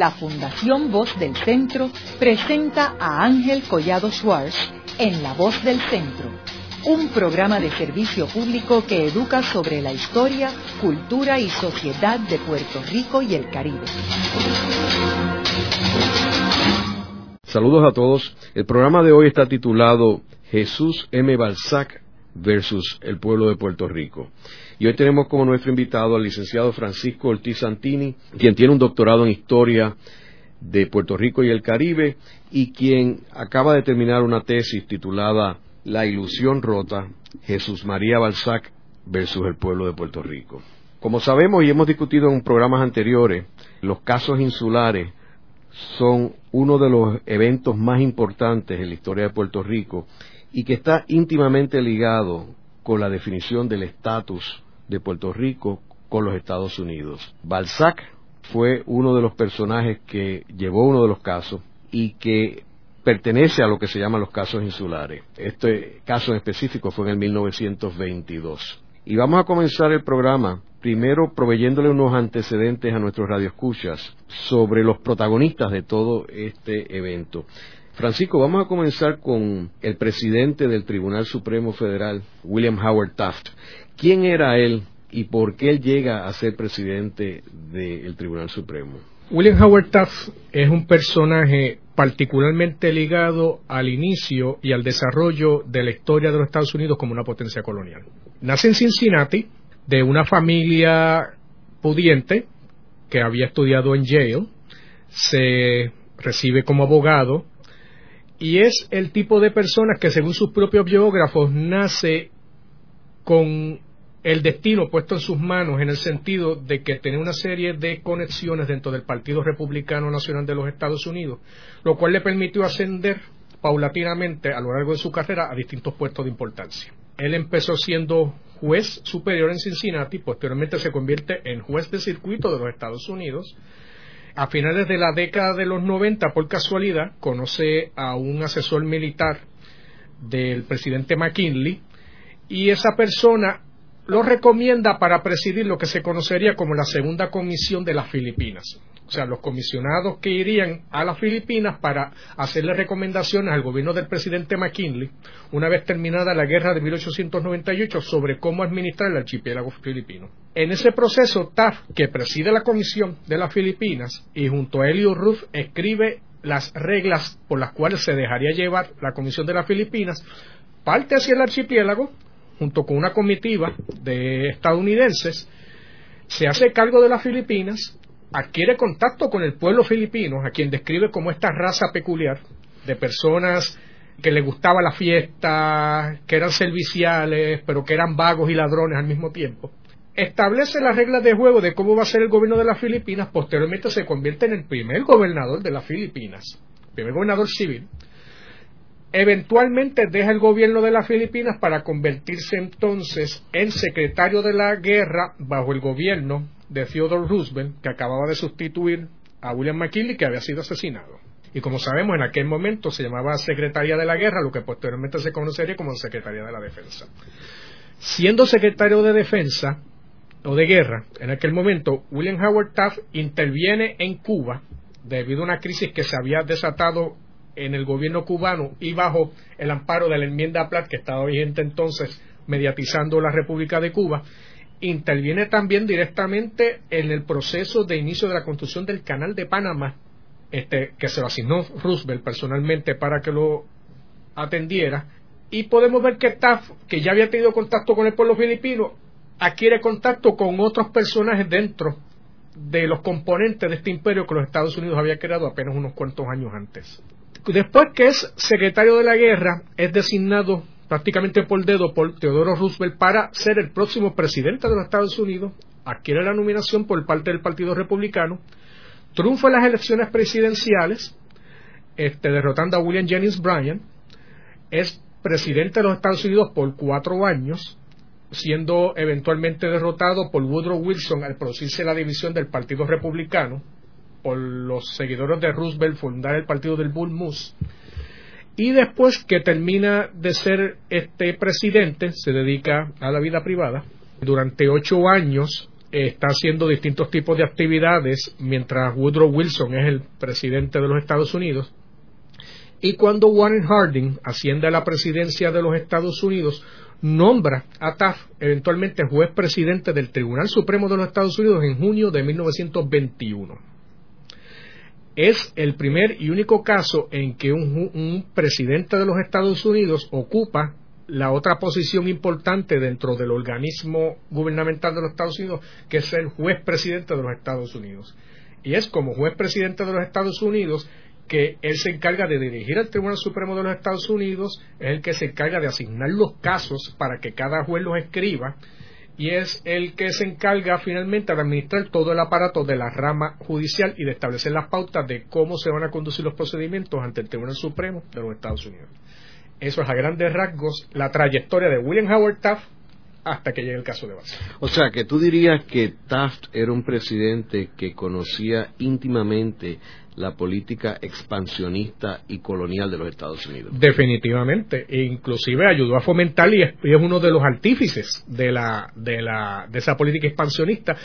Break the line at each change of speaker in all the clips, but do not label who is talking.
la Fundación Voz del Centro presenta a Ángel Collado Schwartz en La Voz del Centro, un programa de servicio público que educa sobre la historia, cultura y sociedad de Puerto Rico y el Caribe.
Saludos a todos. El programa de hoy está titulado Jesús M. Balzac versus el pueblo de Puerto Rico. Y hoy tenemos como nuestro invitado al licenciado Francisco Ortiz Santini, quien tiene un doctorado en historia de Puerto Rico y el Caribe y quien acaba de terminar una tesis titulada La ilusión rota, Jesús María Balzac versus el pueblo de Puerto Rico. Como sabemos y hemos discutido en programas anteriores, los casos insulares son uno de los eventos más importantes en la historia de Puerto Rico y que está íntimamente ligado con la definición del estatus de Puerto Rico con los Estados Unidos. Balzac fue uno de los personajes que llevó uno de los casos y que pertenece a lo que se llaman los casos insulares. Este caso en específico fue en el 1922. Y vamos a comenzar el programa primero proveyéndole unos antecedentes a nuestros radioescuchas sobre los protagonistas de todo este evento. Francisco, vamos a comenzar con el presidente del Tribunal Supremo Federal, William Howard Taft. ¿Quién era él y por qué él llega a ser presidente del Tribunal Supremo?
William Howard Taft es un personaje particularmente ligado al inicio y al desarrollo de la historia de los Estados Unidos como una potencia colonial. Nace en Cincinnati de una familia pudiente que había estudiado en Yale, se recibe como abogado y es el tipo de personas que según sus propios biógrafos nace con el destino puesto en sus manos en el sentido de que tiene una serie de conexiones dentro del Partido Republicano Nacional de los Estados Unidos, lo cual le permitió ascender paulatinamente a lo largo de su carrera a distintos puestos de importancia. Él empezó siendo juez superior en Cincinnati, posteriormente se convierte en juez de circuito de los Estados Unidos. A finales de la década de los 90, por casualidad, conoce a un asesor militar del presidente McKinley y esa persona lo recomienda para presidir lo que se conocería como la segunda comisión de las Filipinas. O sea, los comisionados que irían a las Filipinas para hacerle recomendaciones al gobierno del presidente McKinley, una vez terminada la guerra de 1898, sobre cómo administrar el archipiélago filipino. En ese proceso, Taft, que preside la comisión de las Filipinas, y junto a Elio Ruth escribe las reglas por las cuales se dejaría llevar la comisión de las Filipinas, parte hacia el archipiélago, junto con una comitiva de estadounidenses, se hace cargo de las Filipinas, adquiere contacto con el pueblo filipino, a quien describe como esta raza peculiar de personas que les gustaba la fiesta, que eran serviciales, pero que eran vagos y ladrones al mismo tiempo. Establece las reglas de juego de cómo va a ser el gobierno de las Filipinas, posteriormente se convierte en el primer gobernador de las Filipinas, primer gobernador civil, Eventualmente deja el gobierno de las Filipinas para convertirse entonces en secretario de la guerra bajo el gobierno de Theodore Roosevelt, que acababa de sustituir a William McKinley, que había sido asesinado. Y como sabemos, en aquel momento se llamaba Secretaría de la Guerra, lo que posteriormente se conocería como Secretaría de la Defensa. Siendo secretario de Defensa o de Guerra, en aquel momento, William Howard Taft interviene en Cuba debido a una crisis que se había desatado en el gobierno cubano y bajo el amparo de la enmienda Platt que estaba vigente entonces mediatizando la República de Cuba, interviene también directamente en el proceso de inicio de la construcción del canal de Panamá, este, que se lo asignó Roosevelt personalmente para que lo atendiera, y podemos ver que Taft, que ya había tenido contacto con el pueblo filipino, adquiere contacto con otros personajes dentro de los componentes de este imperio que los Estados Unidos había creado apenas unos cuantos años antes. Después que es secretario de la guerra, es designado prácticamente por dedo por Teodoro Roosevelt para ser el próximo presidente de los Estados Unidos, adquiere la nominación por parte del Partido Republicano, triunfa en las elecciones presidenciales, este, derrotando a William Jennings Bryan, es presidente de los Estados Unidos por cuatro años, siendo eventualmente derrotado por Woodrow Wilson al producirse la división del Partido Republicano, por los seguidores de Roosevelt fundar el partido del Bull Moose. Y después que termina de ser este presidente, se dedica a la vida privada. Durante ocho años está haciendo distintos tipos de actividades mientras Woodrow Wilson es el presidente de los Estados Unidos. Y cuando Warren Harding asciende a la presidencia de los Estados Unidos, nombra a Taft eventualmente juez presidente del Tribunal Supremo de los Estados Unidos en junio de 1921. Es el primer y único caso en que un, un presidente de los Estados Unidos ocupa la otra posición importante dentro del organismo gubernamental de los Estados Unidos, que es el juez presidente de los Estados Unidos. Y es como juez presidente de los Estados Unidos que él se encarga de dirigir al Tribunal Supremo de los Estados Unidos, es el que se encarga de asignar los casos para que cada juez los escriba, y es el que se encarga finalmente de administrar todo el aparato de la rama judicial y de establecer las pautas de cómo se van a conducir los procedimientos ante el Tribunal Supremo de los Estados Unidos. Eso es a grandes rasgos la trayectoria de William Howard Taft hasta que llegue el caso de Balzac.
O sea, que tú dirías que Taft era un presidente que conocía íntimamente la política expansionista y colonial de los Estados Unidos.
Definitivamente, e inclusive ayudó a fomentar y es, uno de los artífices de, la, de, la, de esa política expansionista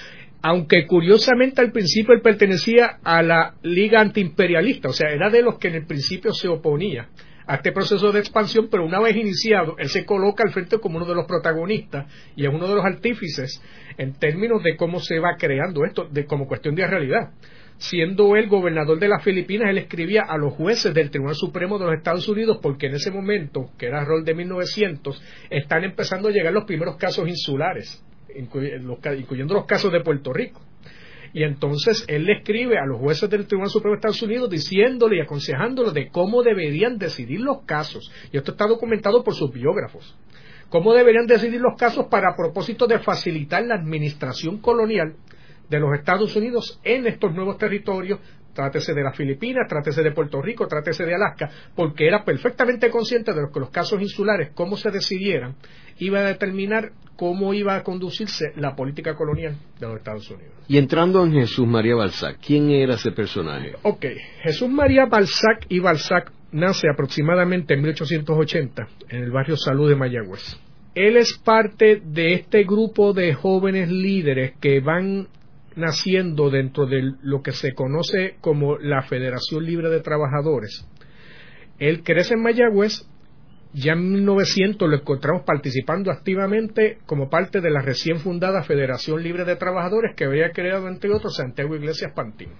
aunque curiosamente al principio él pertenecía a la Liga Antiimperialista, o sea, era de los que en el principio se oponía a este proceso de expansión, pero una vez iniciado, él se coloca al frente como uno de los protagonistas y es uno de los artífices en términos de cómo se va creando esto de, como cuestión de realidad. Siendo él gobernador de las Filipinas, él escribía a los jueces del Tribunal Supremo de los Estados Unidos porque en ese momento, que era rol de 1900, están empezando a llegar los primeros casos insulares, incluyendo los casos de Puerto Rico. Y entonces él le escribe a los jueces del Tribunal Supremo de Estados Unidos diciéndole y aconsejándole de cómo deberían decidir los casos. Y esto está documentado por sus biógrafos. Cómo deberían decidir los casos para propósito de facilitar la administración colonial de los Estados Unidos en estos nuevos territorios trátese de las Filipinas, trátese de Puerto Rico, trátese de Alaska, porque era perfectamente consciente de que los casos insulares, cómo se decidieran, iba a determinar cómo iba a conducirse la política colonial de los Estados Unidos.
Y entrando en Jesús María Balzac, ¿quién era ese personaje?
Ok, Jesús María Balzac y Balzac nace aproximadamente en 1880 en el barrio Salud de Mayagüez. Él es parte de este grupo de jóvenes líderes que van naciendo dentro de lo que se conoce como la Federación Libre de Trabajadores. Él crece en Mayagüez ya en 1900 lo encontramos participando activamente como parte de la recién fundada Federación Libre de Trabajadores que había creado, entre otros, Santiago Iglesias Pantín.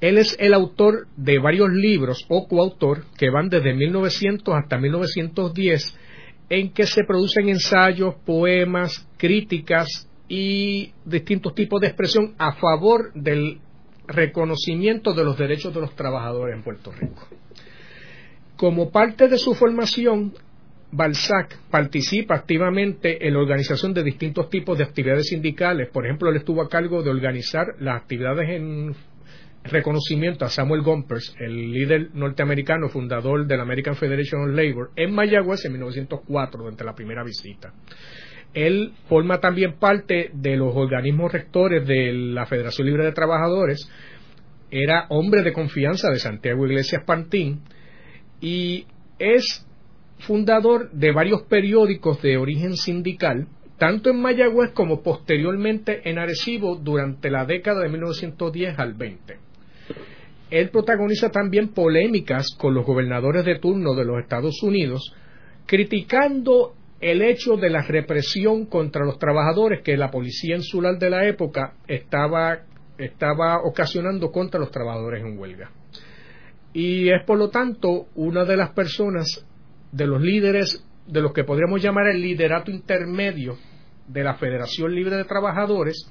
Él es el autor de varios libros o coautor que van desde 1900 hasta 1910 en que se producen ensayos, poemas, críticas y distintos tipos de expresión a favor del reconocimiento de los derechos de los trabajadores en Puerto Rico. Como parte de su formación, Balzac participa activamente en la organización de distintos tipos de actividades sindicales. Por ejemplo, él estuvo a cargo de organizar las actividades en reconocimiento a Samuel Gompers, el líder norteamericano fundador de la American Federation of Labor, en Mayagüez en 1904, durante la primera visita. Él forma también parte de los organismos rectores de la Federación Libre de Trabajadores. Era hombre de confianza de Santiago Iglesias Pantín y es fundador de varios periódicos de origen sindical, tanto en Mayagüez como posteriormente en Arecibo durante la década de 1910 al 20. Él protagoniza también polémicas con los gobernadores de turno de los Estados Unidos, criticando el hecho de la represión contra los trabajadores que la policía insular de la época estaba, estaba ocasionando contra los trabajadores en huelga. Y es por lo tanto una de las personas, de los líderes, de los que podríamos llamar el liderato intermedio de la Federación Libre de Trabajadores,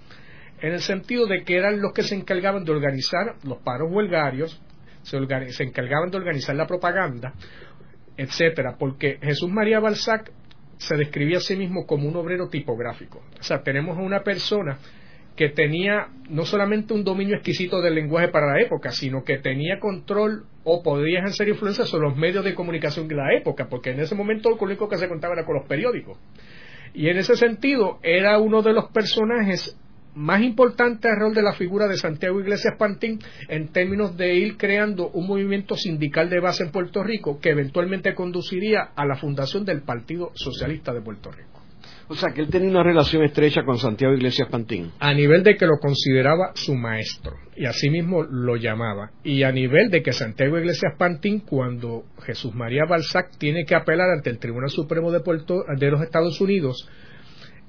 en el sentido de que eran los que se encargaban de organizar los paros huelgarios, se, se encargaban de organizar la propaganda, etcétera, porque Jesús María Balzac se describía a sí mismo como un obrero tipográfico. O sea, tenemos a una persona que tenía no solamente un dominio exquisito del lenguaje para la época, sino que tenía control o podía ejercer influencia sobre los medios de comunicación de la época, porque en ese momento lo único que se contaba era con los periódicos. Y en ese sentido era uno de los personajes más importantes al rol de la figura de Santiago Iglesias Pantín en términos de ir creando un movimiento sindical de base en Puerto Rico que eventualmente conduciría a la fundación del Partido Socialista de Puerto Rico.
O sea, que él tenía una relación estrecha con Santiago Iglesias Pantín.
A nivel de que lo consideraba su maestro, y así mismo lo llamaba. Y a nivel de que Santiago Iglesias Pantín, cuando Jesús María Balzac tiene que apelar ante el Tribunal Supremo de, de los Estados Unidos,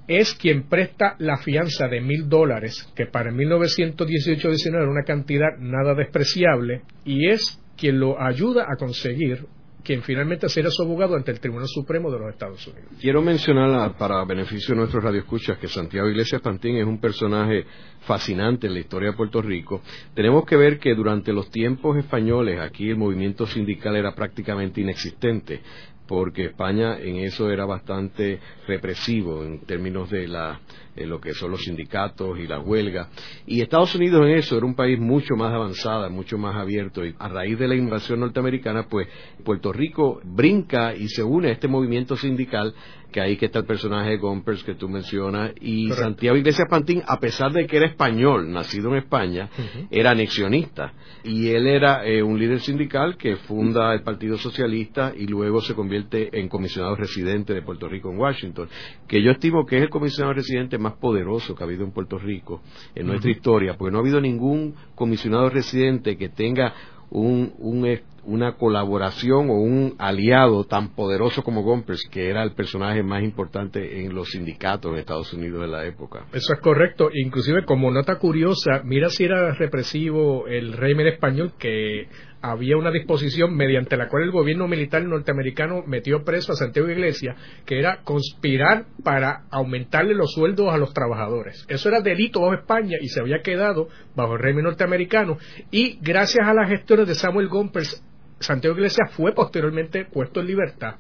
es quien presta la fianza de mil dólares, que para 1918-19 era una cantidad nada despreciable, y es quien lo ayuda a conseguir quien finalmente será su abogado ante el Tribunal Supremo de los Estados Unidos.
Quiero mencionar, para beneficio de nuestros radioescuchas, que Santiago Iglesias Pantín es un personaje fascinante en la historia de Puerto Rico. Tenemos que ver que durante los tiempos españoles aquí el movimiento sindical era prácticamente inexistente porque España en eso era bastante represivo en términos de la lo que son los sindicatos y la huelga. Y Estados Unidos en eso era un país mucho más avanzado, mucho más abierto. Y a raíz de la invasión norteamericana, pues Puerto Rico brinca y se une a este movimiento sindical que ahí que está el personaje de Gompers que tú mencionas, y Santiago Iglesias Pantín, a pesar de que era español, nacido en España, era anexionista, y él era eh, un líder sindical que funda el Partido Socialista y luego se convierte en comisionado residente de Puerto Rico en Washington, que yo estimo que es el comisionado residente más poderoso que ha habido en Puerto Rico en nuestra historia, porque no ha habido ningún comisionado residente que tenga un, una colaboración o un aliado tan poderoso como Gompers, que era el personaje más importante en los sindicatos en Estados Unidos de la época.
Eso es correcto. Inclusive, como nota curiosa, mira si era represivo el régimen español que había una disposición mediante la cual el gobierno militar norteamericano metió preso a Santiago Iglesias, que era conspirar para aumentarle los sueldos a los trabajadores. Eso era delito bajo España y se había quedado bajo el régimen norteamericano. Y gracias a las gestiones de Samuel Gompers, Santiago Iglesias fue posteriormente puesto en libertad.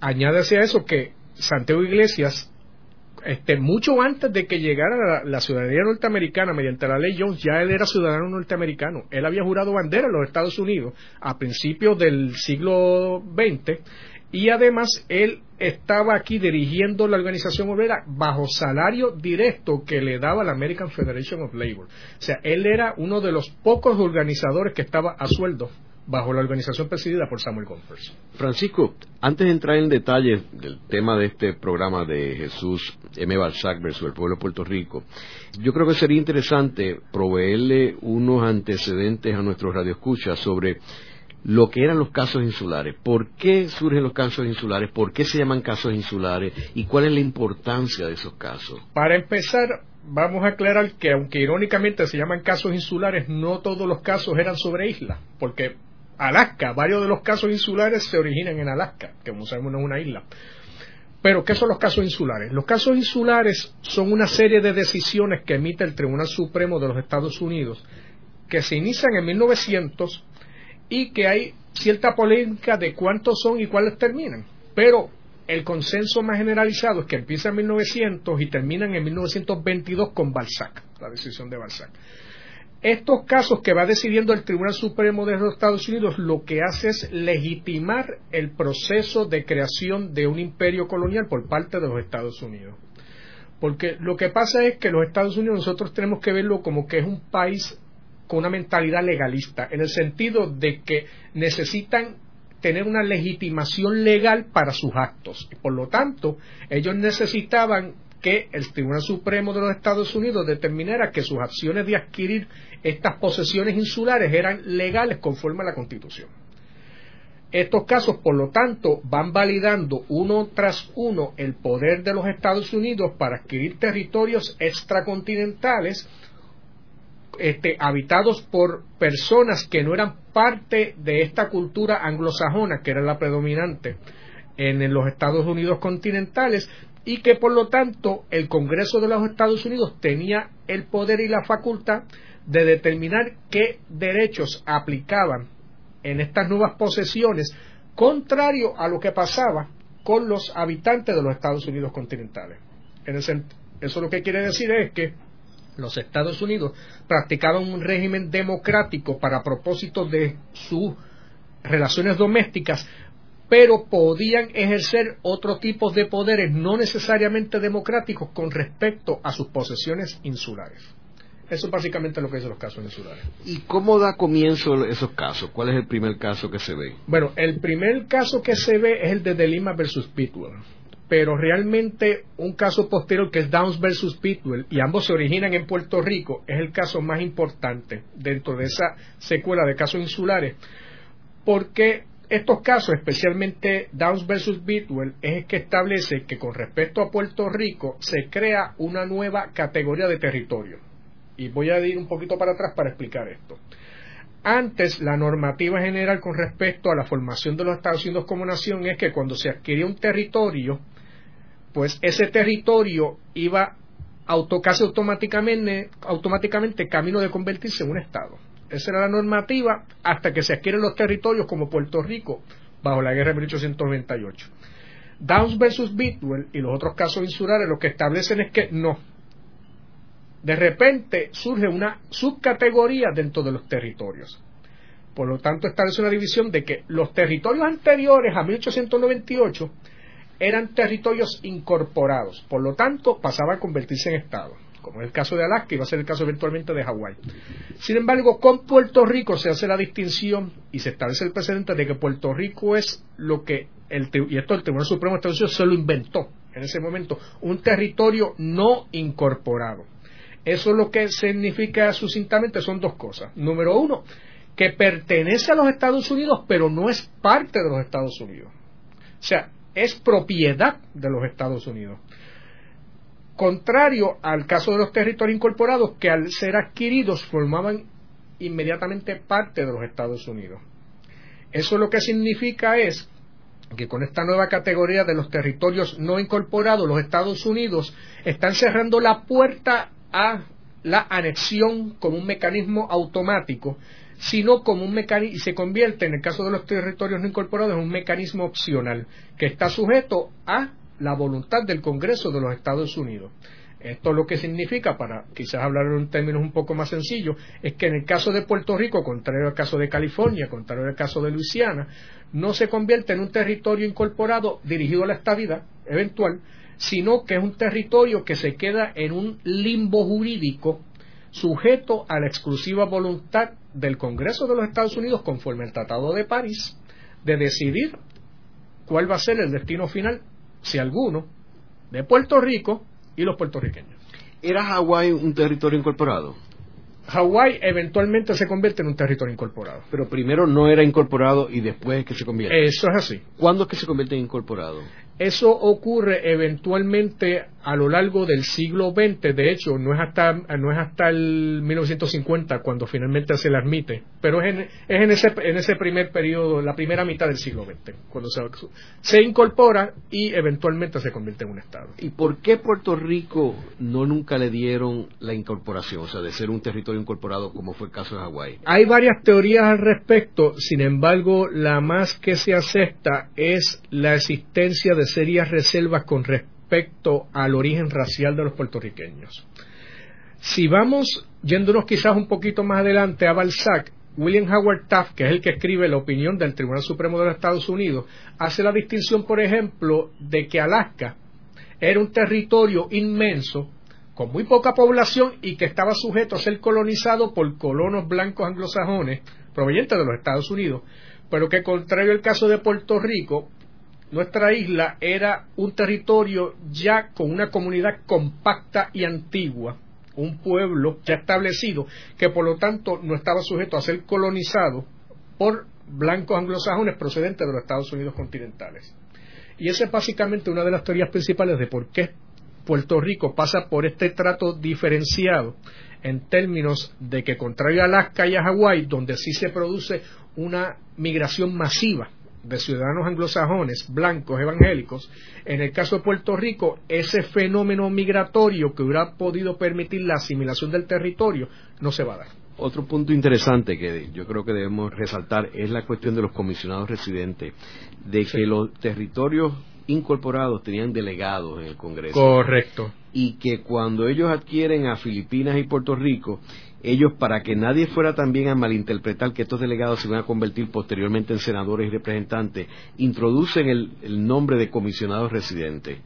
Añádese a eso que Santiago Iglesias este, mucho antes de que llegara la, ciudadanía norteamericana mediante la ley Jones, ya él era ciudadano norteamericano. Él había jurado bandera en los Estados Unidos a principios del siglo XX y además él estaba aquí dirigiendo la organización obrera bajo salario directo que le daba la American Federation of Labor. O sea, él era uno de los pocos organizadores que estaba a sueldo bajo la organización presidida por Samuel Gompers.
Francisco, antes de entrar en detalle del tema de este programa de Jesús M. Balzac versus el pueblo de Puerto Rico, yo creo que sería interesante proveerle unos antecedentes a nuestros radioescuchas sobre lo que eran los casos insulares, por qué surgen los casos insulares, por qué se llaman casos insulares y cuál es la importancia de esos casos.
Para empezar, vamos a aclarar que aunque irónicamente se llaman casos insulares, no todos los casos eran sobre islas, porque Alaska. Varios de los casos insulares se originan en Alaska, que como sabemos no es una isla. Pero, ¿qué son los casos insulares? Los casos insulares son una serie de decisiones que emite el Tribunal Supremo de los Estados Unidos, que se inician en 1900 y que hay cierta polémica de cuántos son y cuáles terminan. Pero el consenso más generalizado es que empieza en 1900 y terminan en 1922 con Balzac, la decisión de Balzac. Estos casos que va decidiendo el Tribunal Supremo de los Estados Unidos lo que hace es legitimar el proceso de creación de un imperio colonial por parte de los Estados Unidos. Porque lo que pasa es que los Estados Unidos nosotros tenemos que verlo como que es un país con una mentalidad legalista, en el sentido de que necesitan tener una legitimación legal para sus actos. Y por lo tanto, ellos necesitaban que el Tribunal Supremo de los Estados Unidos determinara que sus acciones de adquirir estas posesiones insulares eran legales conforme a la Constitución. Estos casos, por lo tanto, van validando uno tras uno el poder de los Estados Unidos para adquirir territorios extracontinentales este, habitados por personas que no eran parte de esta cultura anglosajona, que era la predominante en los Estados Unidos continentales, y que por lo tanto el Congreso de los Estados Unidos tenía el poder y la facultad de determinar qué derechos aplicaban en estas nuevas posesiones, contrario a lo que pasaba con los habitantes de los Estados Unidos continentales. eso lo que quiere decir es que los Estados Unidos practicaban un régimen democrático para propósitos de sus relaciones domésticas, pero podían ejercer otro tipo de poderes no necesariamente democráticos con respecto a sus posesiones insulares. Eso es básicamente lo que dicen los casos insulares.
¿Y cómo da comienzo esos casos? ¿Cuál es el primer caso que se ve?
Bueno, el primer caso que se ve es el de Delima versus Pitwell. pero realmente un caso posterior que es Downs versus Bidwell, y ambos se originan en Puerto Rico, es el caso más importante dentro de esa secuela de casos insulares, porque estos casos, especialmente Downs versus Bidwell, es el que establece que con respecto a Puerto Rico se crea una nueva categoría de territorio. Y voy a ir un poquito para atrás para explicar esto. Antes, la normativa general con respecto a la formación de los Estados Unidos como nación es que cuando se adquiría un territorio, pues ese territorio iba casi automáticamente, automáticamente camino de convertirse en un Estado. Esa era la normativa hasta que se adquieren los territorios como Puerto Rico bajo la guerra de 1898. Downs versus Bidwell y los otros casos insulares lo que establecen es que no. De repente surge una subcategoría dentro de los territorios. Por lo tanto, establece una división de que los territorios anteriores a 1898 eran territorios incorporados, por lo tanto pasaba a convertirse en Estado, como es el caso de Alaska y va a ser el caso eventualmente de Hawái. Sin embargo, con Puerto Rico se hace la distinción y se establece el precedente de que Puerto Rico es lo que, el, y esto el Tribunal Supremo de Estados Unidos se lo inventó en ese momento, un territorio no incorporado. Eso lo que significa sucintamente son dos cosas. Número uno, que pertenece a los Estados Unidos, pero no es parte de los Estados Unidos. O sea, es propiedad de los Estados Unidos. Contrario al caso de los territorios incorporados, que al ser adquiridos formaban inmediatamente parte de los Estados Unidos. Eso lo que significa es que con esta nueva categoría de los territorios no incorporados, los Estados Unidos están cerrando la puerta a la anexión como un mecanismo automático sino como un mecanismo, y se convierte en el caso de los territorios no incorporados en un mecanismo opcional que está sujeto a la voluntad del Congreso de los Estados Unidos. Esto lo que significa, para quizás hablar en términos un poco más sencillos, es que en el caso de Puerto Rico, contrario al caso de California, contrario al caso de Luisiana, no se convierte en un territorio incorporado dirigido a la estabilidad eventual, sino que es un territorio que se queda en un limbo jurídico sujeto a la exclusiva voluntad del Congreso de los Estados Unidos, conforme al Tratado de París, de decidir cuál va a ser el destino final, si alguno, de Puerto Rico y los puertorriqueños.
¿Era Hawái un territorio incorporado?
Hawái eventualmente se convierte en un territorio incorporado.
Pero primero no era incorporado y después es que se convierte.
Eso es así.
¿Cuándo es que se convierte en incorporado?
Eso ocurre eventualmente a lo largo del siglo XX, de hecho, no es hasta, no es hasta el 1950 cuando finalmente se le admite, pero es en, es en, ese, en ese primer periodo, la primera mitad del siglo XX, cuando se, se incorpora y eventualmente se convierte en un Estado.
¿Y por qué Puerto Rico no nunca le dieron la incorporación, o sea, de ser un territorio incorporado como fue el caso de Hawái?
Hay varias teorías al respecto, sin embargo, la más que se acepta es la existencia de serias reservas con respecto al origen racial de los puertorriqueños. Si vamos yéndonos quizás un poquito más adelante a Balzac, William Howard Taft, que es el que escribe la opinión del Tribunal Supremo de los Estados Unidos, hace la distinción, por ejemplo, de que Alaska era un territorio inmenso, con muy poca población y que estaba sujeto a ser colonizado por colonos blancos anglosajones provenientes de los Estados Unidos, pero que contrario al caso de Puerto Rico, nuestra isla era un territorio ya con una comunidad compacta y antigua, un pueblo ya establecido, que por lo tanto no estaba sujeto a ser colonizado por blancos anglosajones procedentes de los Estados Unidos continentales. Y esa es básicamente una de las teorías principales de por qué Puerto Rico pasa por este trato diferenciado en términos de que, contrario a Alaska y a Hawái, donde sí se produce una migración masiva de ciudadanos anglosajones, blancos, evangélicos, en el caso de Puerto Rico, ese fenómeno migratorio que hubiera podido permitir la asimilación del territorio no se va a dar.
Otro punto interesante que yo creo que debemos resaltar es la cuestión de los comisionados residentes, de que los territorios incorporados tenían delegados en el Congreso.
Correcto.
Y que cuando ellos adquieren a Filipinas y Puerto Rico, ellos, para que nadie fuera también a malinterpretar que estos delegados se van a convertir posteriormente en senadores y representantes, introducen el, nombre de comisionados residentes,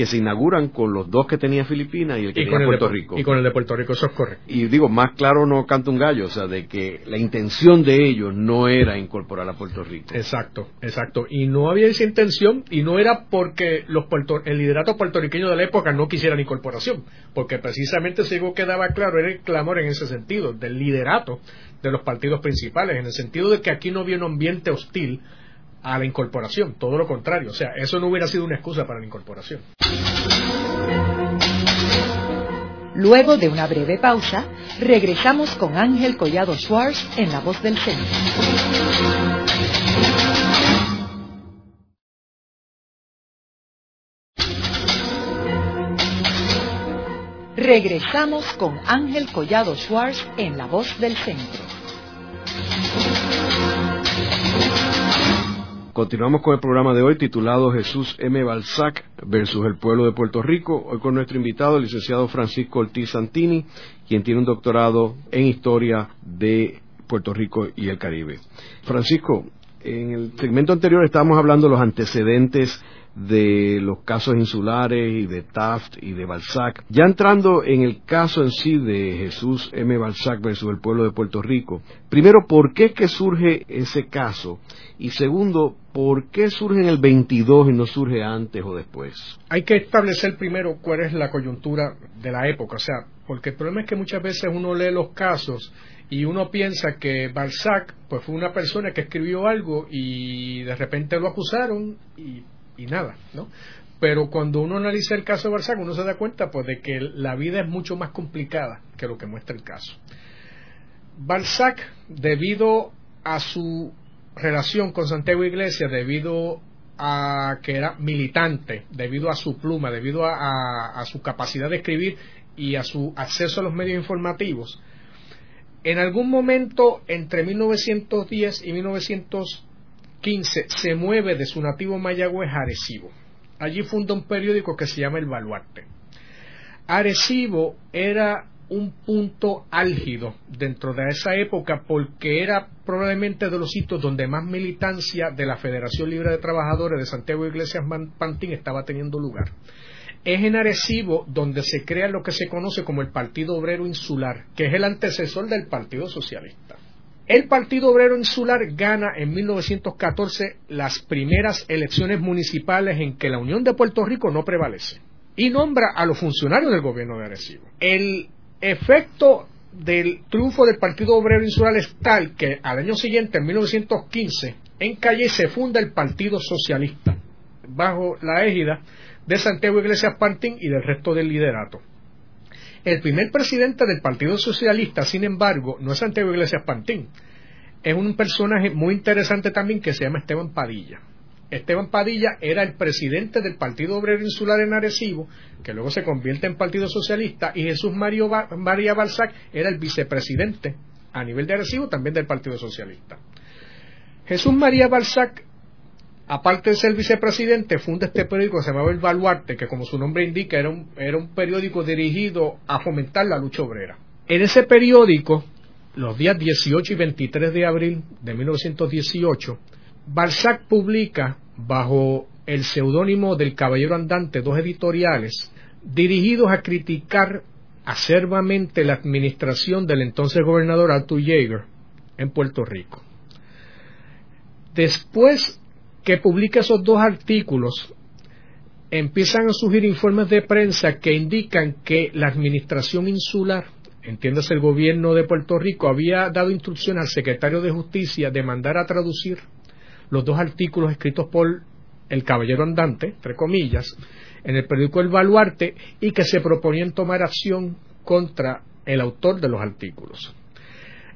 que se inauguran con los dos que tenía Filipinas y el que tenía Puerto Rico.
Y con el de Puerto Rico, eso es correcto.
Y digo, más claro no canta un gallo, o sea, de que la intención de ellos no era incorporar a Puerto Rico.
Exacto, exacto. Y no había esa intención y no era porque los el liderato puertorriqueño de la época no quisieran incorporación, porque precisamente si algo quedaba claro era el clamor en ese sentido, del liderato de los partidos principales, en el sentido de que aquí no había un ambiente hostil a la incorporación, todo lo contrario, o sea, eso no hubiera sido una excusa para la incorporación.
Luego de una breve pausa, regresamos con Ángel Collado Schwartz en La Voz del Centro. Regresamos con Ángel Collado Schwartz en La Voz del Centro.
Continuamos con el programa de hoy titulado Jesús M. Balzac versus el pueblo de Puerto Rico. Hoy con nuestro invitado, el licenciado Francisco Ortiz Santini, quien tiene un doctorado en historia de Puerto Rico y el Caribe. Francisco, en el segmento anterior estábamos hablando de los antecedentes de los casos insulares y de Taft y de Balzac. Ya entrando en el caso en sí de Jesús M. Balzac versus el pueblo de Puerto Rico, primero, ¿por qué es que surge ese caso? Y segundo, ¿por qué surge en el 22 y no surge antes o después?
Hay que establecer primero cuál es la coyuntura de la época, o sea, porque el problema es que muchas veces uno lee los casos y uno piensa que Balzac pues fue una persona que escribió algo y de repente lo acusaron y y nada, ¿no? Pero cuando uno analiza el caso de Balzac, uno se da cuenta pues de que la vida es mucho más complicada que lo que muestra el caso. Balzac, debido a su relación con Santiago Iglesias, debido a que era militante, debido a su pluma, debido a, a su capacidad de escribir y a su acceso a los medios informativos, en algún momento entre 1910 y 1900 15 se mueve de su nativo Mayagüez a Arecibo. Allí funda un periódico que se llama El Baluarte. Arecibo era un punto álgido dentro de esa época porque era probablemente de los sitios donde más militancia de la Federación Libre de Trabajadores de Santiago Iglesias Pantín estaba teniendo lugar. Es en Arecibo donde se crea lo que se conoce como el Partido Obrero Insular, que es el antecesor del Partido Socialista. El Partido Obrero Insular gana en 1914 las primeras elecciones municipales en que la Unión de Puerto Rico no prevalece y nombra a los funcionarios del gobierno de Arecibo. El efecto del triunfo del Partido Obrero Insular es tal que al año siguiente, en 1915, en Calle se funda el Partido Socialista, bajo la égida de Santiago Iglesias Pantín y del resto del liderato. El primer presidente del Partido Socialista, sin embargo, no es Santiago Iglesias Pantín. Es un personaje muy interesante también que se llama Esteban Padilla. Esteban Padilla era el presidente del Partido Obrero Insular en Arecibo, que luego se convierte en Partido Socialista, y Jesús María Balzac era el vicepresidente a nivel de Arecibo también del Partido Socialista. Jesús María Balzac aparte de ser vicepresidente, funda este periódico que se llamaba El Baluarte, que como su nombre indica era un, periódico dirigido a fomentar la lucha obrera. En ese periódico, los días 18 y 23 de abril de 1918, Balzac publica bajo el seudónimo del Caballero Andante dos editoriales dirigidos a criticar acerbamente la administración del entonces gobernador Arthur Yeager en Puerto Rico. Después que publica esos dos artículos, empiezan a surgir informes de prensa que indican que la administración insular, entiéndase el gobierno de Puerto Rico, había dado instrucción al secretario de Justicia de mandar a traducir los dos artículos escritos por el caballero andante, entre comillas, en el periódico El Baluarte y que se proponían tomar acción contra el autor de los artículos.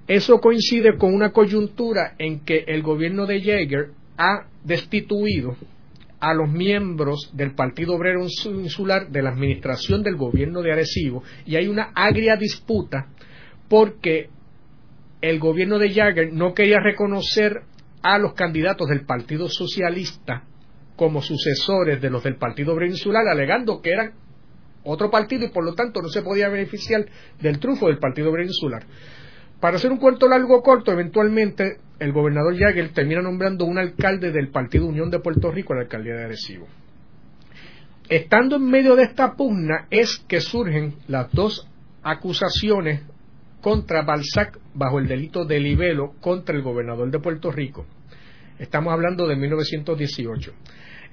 Eso coincide con una coyuntura en que el gobierno de Jaeger ha destituido a los miembros del Partido Obrero Insular de la administración del gobierno de Arecibo y hay una agria disputa porque el gobierno de Jagger no quería reconocer a los candidatos del Partido Socialista como sucesores de los del Partido Obrero Insular, alegando que eran otro partido y por lo tanto no se podía beneficiar del triunfo del Partido Obrero Insular. Para hacer un cuento largo corto, eventualmente el gobernador Jagger termina nombrando un alcalde del Partido Unión de Puerto Rico a la alcaldía de Arecibo. estando en medio de esta pugna es que surgen las dos acusaciones contra Balzac bajo el delito de libelo contra el gobernador de Puerto Rico. Estamos hablando de 1918.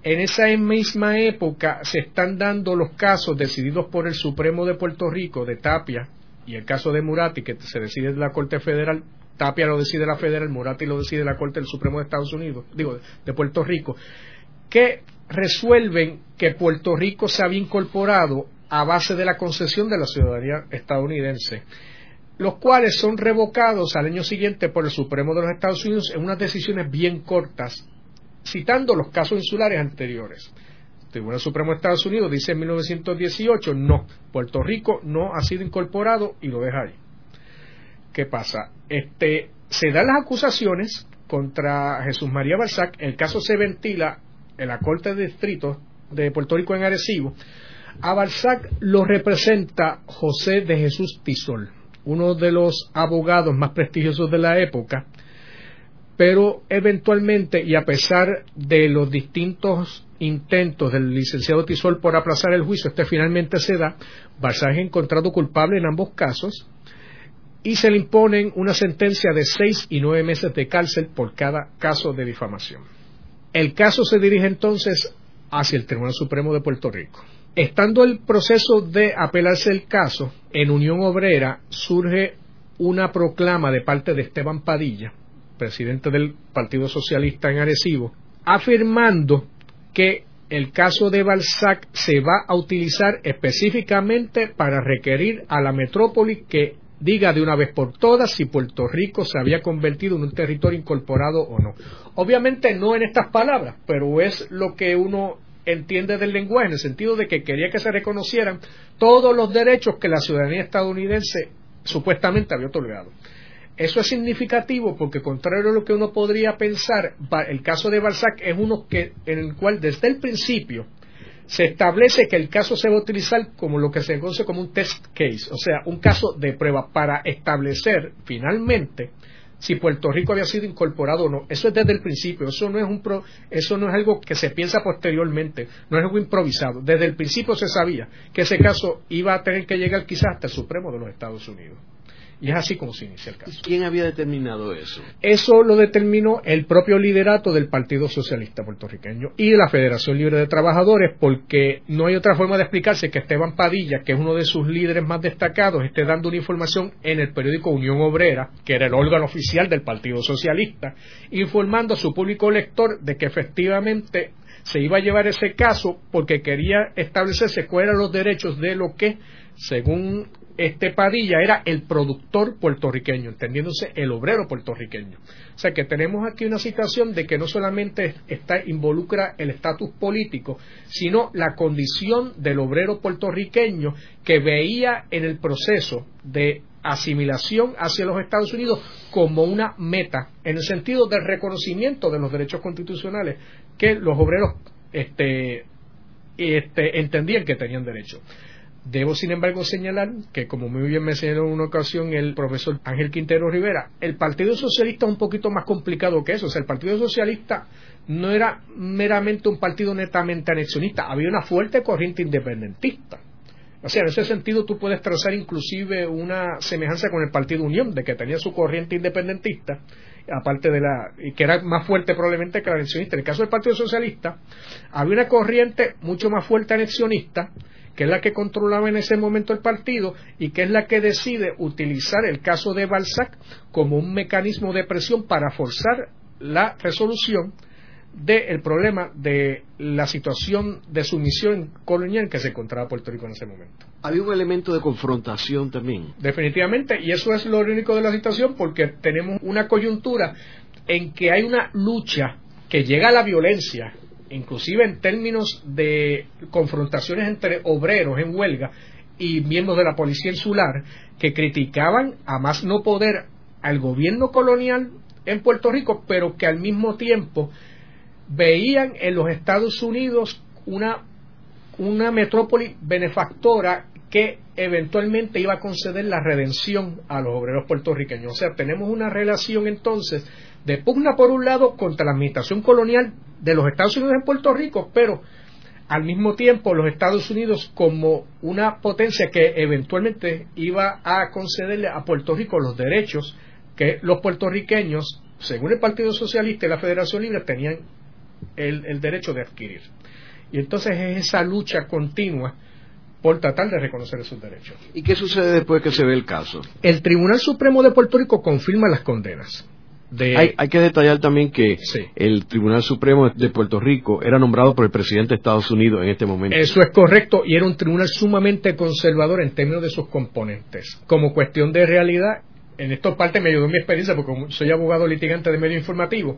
En esa misma época se están dando los casos decididos por el Supremo de Puerto Rico, de Tapia, y el caso de Murati, que se decide en la Corte Federal, Tapia lo decide la Federal, Murati lo decide la Corte del Supremo de Estados Unidos, digo, de Puerto Rico, que resuelven que Puerto Rico se había incorporado a base de la concesión de la ciudadanía estadounidense, los cuales son revocados al año siguiente por el Supremo de los Estados Unidos en unas decisiones bien cortas, citando los casos insulares anteriores. El Tribunal Supremo de Estados Unidos dice en 1918, no, Puerto Rico no ha sido incorporado y lo deja ahí. ¿Qué pasa? Este, se dan las acusaciones contra Jesús María Balzac, el caso se ventila en la Corte de Distrito de Puerto Rico en Arecibo, a Balzac lo representa José de Jesús Tisol, uno de los abogados más prestigiosos de la época, pero eventualmente y a pesar de los distintos intentos del licenciado Tisol por aplazar el juicio, este finalmente se da, Balzac es encontrado culpable en ambos casos y se le imponen una sentencia de seis y nueve meses de cárcel por cada caso de difamación. El caso se dirige entonces hacia el Tribunal Supremo de Puerto Rico. Estando el proceso de apelarse el caso, en Unión Obrera surge una proclama de parte de Esteban Padilla, presidente del Partido Socialista en Arecibo, afirmando que el caso de Balzac se va a utilizar específicamente para requerir a la metrópoli que diga de una vez por todas si Puerto Rico se había convertido en un territorio incorporado o no. Obviamente no en estas palabras, pero es lo que uno entiende del lenguaje, en el sentido de que quería que se reconocieran todos los derechos que la ciudadanía estadounidense supuestamente había otorgado. Eso es significativo porque, contrario a lo que uno podría pensar, el caso de Balzac es uno que, en el cual desde el principio se establece que el caso se va a utilizar como lo que se conoce como un test case, o sea, un caso de prueba para establecer finalmente si Puerto Rico había sido incorporado o no. Eso es desde el principio, eso no es un eso no es algo que se piensa posteriormente, no es algo improvisado. Desde el principio se sabía que ese caso iba a tener que llegar quizás hasta el Supremo de los Estados Unidos. Y es así como se inicia el caso.
¿Quién había determinado eso?
Eso lo determinó el propio liderato del Partido Socialista puertorriqueño y de la Federación Libre de Trabajadores, porque no hay otra forma de explicarse que Esteban Padilla, que es uno de sus líderes más destacados, esté dando una información en el periódico Unión Obrera, que era el órgano oficial del Partido Socialista, informando a su público lector de que efectivamente se iba a llevar ese caso porque quería establecerse cuáles eran los derechos de lo que, según este Padilla era el productor puertorriqueño, entendiéndose el obrero puertorriqueño. O sea que tenemos aquí una situación de que no solamente está, involucra el estatus político, sino la condición del obrero puertorriqueño que veía en el proceso de asimilación hacia los Estados Unidos como una meta, en el sentido del reconocimiento de los derechos constitucionales que los obreros este, este, entendían que tenían derecho. Debo, sin embargo, señalar que, como muy bien me señaló en una ocasión el profesor Ángel Quintero Rivera, el Partido Socialista es un poquito más complicado que eso. O sea, el Partido Socialista no era meramente un partido netamente anexionista, había una fuerte corriente independentista. O sea, en ese sentido tú puedes trazar inclusive una semejanza con el Partido Unión, de que tenía su corriente independentista, aparte de la, que era más fuerte probablemente que la anexionista. En el caso del Partido Socialista, había una corriente mucho más fuerte anexionista, que es la que controlaba en ese momento el partido y que es la que decide utilizar el caso de Balzac como un mecanismo de presión para forzar la resolución del problema de la situación de sumisión colonial que se encontraba Puerto Rico en ese momento.
Había un elemento de confrontación también.
Definitivamente, y eso es lo único de la situación porque tenemos una coyuntura en que hay una lucha que llega a la violencia inclusive en términos de confrontaciones entre obreros en huelga y miembros de la policía insular que criticaban a más no poder al gobierno colonial en Puerto Rico, pero que al mismo tiempo veían en los Estados Unidos una, una metrópoli benefactora que eventualmente iba a conceder la redención a los obreros puertorriqueños. O sea, tenemos una relación entonces de pugna por un lado contra la administración colonial de los Estados Unidos en Puerto Rico, pero al mismo tiempo los Estados Unidos como una potencia que eventualmente iba a concederle a Puerto Rico los derechos que los puertorriqueños, según el Partido Socialista y la Federación Libre, tenían el, derecho de adquirir. Y entonces es esa lucha continua por tratar de reconocer esos derechos.
¿Y qué sucede después que se ve el caso?
El Tribunal Supremo de Puerto Rico confirma las condenas.
Hay, que detallar también que el Tribunal Supremo de Puerto Rico era nombrado por el presidente de Estados Unidos en este momento.
Eso es correcto y era un tribunal sumamente conservador en términos de sus componentes. Como cuestión de realidad, en esto parte me ayudó mi experiencia porque soy abogado litigante de medio informativo.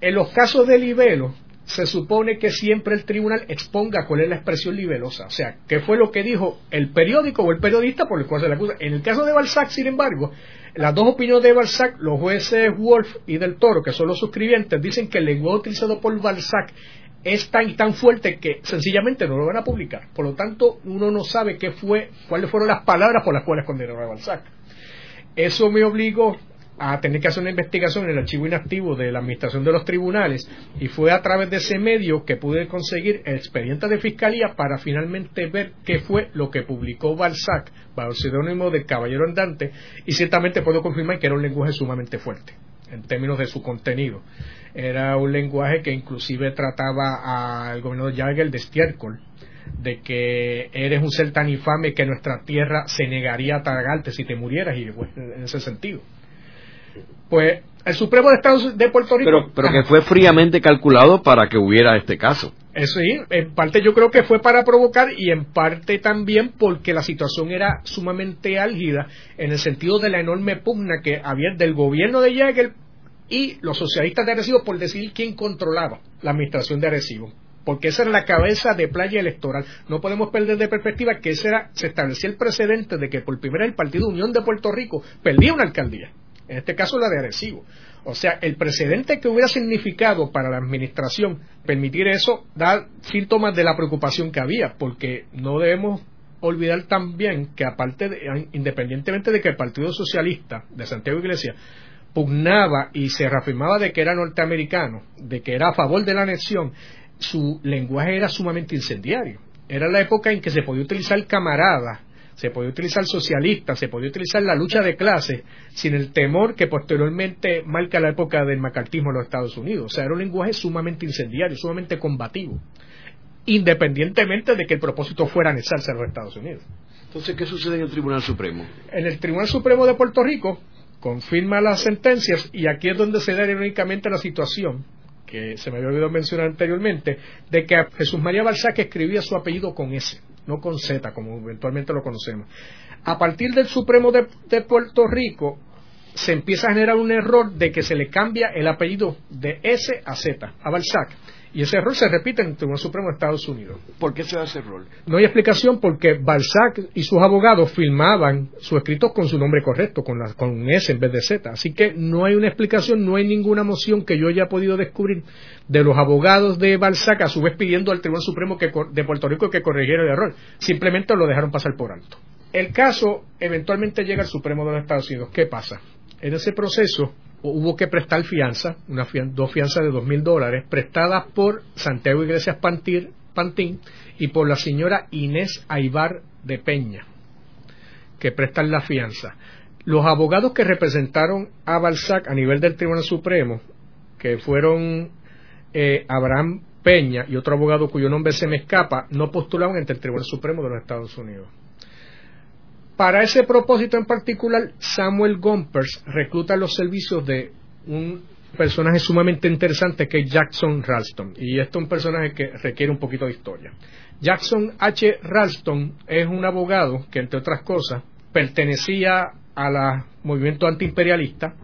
En los casos de libelo, se supone que siempre el tribunal exponga cuál es la expresión libelosa, o sea, qué fue lo que dijo el periódico o el periodista por el cual se le acusa. En el caso de Balzac, sin embargo, las dos opiniones de Balzac, los jueces Wolf y del Toro, que son los suscribientes, dicen que el lenguaje utilizado por Balzac es tan tan fuerte que sencillamente no lo van a publicar. Por lo tanto, uno no sabe qué fue, cuáles fueron las palabras por las cuales condenaron a Balzac. Eso me obligó a tener que hacer una investigación en el archivo inactivo de la administración de los tribunales y fue a través de ese medio que pude conseguir expedientes de fiscalía para finalmente ver qué fue lo que publicó Balzac bajo el seudónimo del Caballero Andante y ciertamente puedo confirmar que era un lenguaje sumamente fuerte en términos de su contenido. Era un lenguaje que inclusive trataba al gobernador Jagger de estiércol de que eres un ser tan infame que nuestra tierra se negaría a tragarte si te murieras y pues, en ese sentido pues el Supremo de Estados de Puerto Rico.
Pero, pero que fue fríamente calculado para que hubiera este caso.
Eso sí, en parte yo creo que fue para provocar y en parte también porque la situación era sumamente álgida en el sentido de la enorme pugna que había del gobierno de Jägel y los socialistas de Arecibo por decidir quién controlaba la administración de Arecibo. Porque esa era la cabeza de playa electoral. No podemos perder de perspectiva que ese era, se establecía el precedente de que por primera vez el Partido Unión de Puerto Rico perdía una alcaldía en este caso la de Arecibo. O sea, el precedente que hubiera significado para la administración permitir eso da síntomas de la preocupación que había, porque no debemos olvidar también que aparte de, independientemente de que el Partido Socialista de Santiago Iglesia pugnaba y se reafirmaba de que era norteamericano, de que era a favor de la anexión, su lenguaje era sumamente incendiario. Era la época en que se podía utilizar camarada se podía utilizar socialista, se podía utilizar la lucha de clases sin el temor que posteriormente marca la época del macartismo en los Estados Unidos. O sea, era un lenguaje sumamente incendiario, sumamente combativo, independientemente de que el propósito fuera anexarse a los Estados Unidos.
Entonces, ¿qué sucede en el Tribunal Supremo?
En el Tribunal Supremo de Puerto Rico confirma las sentencias y aquí es donde se da irónicamente la situación que se me había olvidado mencionar anteriormente, de que Jesús María Balzac escribía su apellido con S no con Z, como eventualmente lo conocemos. A partir del Supremo de, Puerto Rico, se empieza a generar un error de que se le cambia el apellido de S a Z, a Balzac. Y ese error se repite en el Tribunal Supremo de Estados Unidos.
¿Por qué se da ese error?
No hay explicación porque Balzac y sus abogados firmaban sus escritos con su nombre correcto, con, la, con S en vez de Z. Así que no hay una explicación, no hay ninguna moción que yo haya podido descubrir de los abogados de Balzac, a su vez pidiendo al Tribunal Supremo de Puerto Rico que corrigiera el error. Simplemente lo dejaron pasar por alto. El caso eventualmente llega al Supremo de los Estados Unidos. ¿Qué pasa? En ese proceso hubo que prestar fianza, una dos fianzas de dos mil dólares, prestadas por Santiago Iglesias Pantín y por la señora Inés Aibar de Peña, que prestan la fianza. Los abogados que representaron a Balzac a nivel del Tribunal Supremo, que fueron eh, Abraham Peña y otro abogado cuyo nombre se me escapa, no postulaban ante el Tribunal Supremo de los Estados Unidos. Para ese propósito en particular, Samuel Gompers recluta los servicios de un personaje sumamente interesante que es Jackson Ralston. Y este es un personaje que requiere un poquito de historia. Jackson H. Ralston es un abogado que, entre otras cosas, pertenecía al movimiento antiimperialista,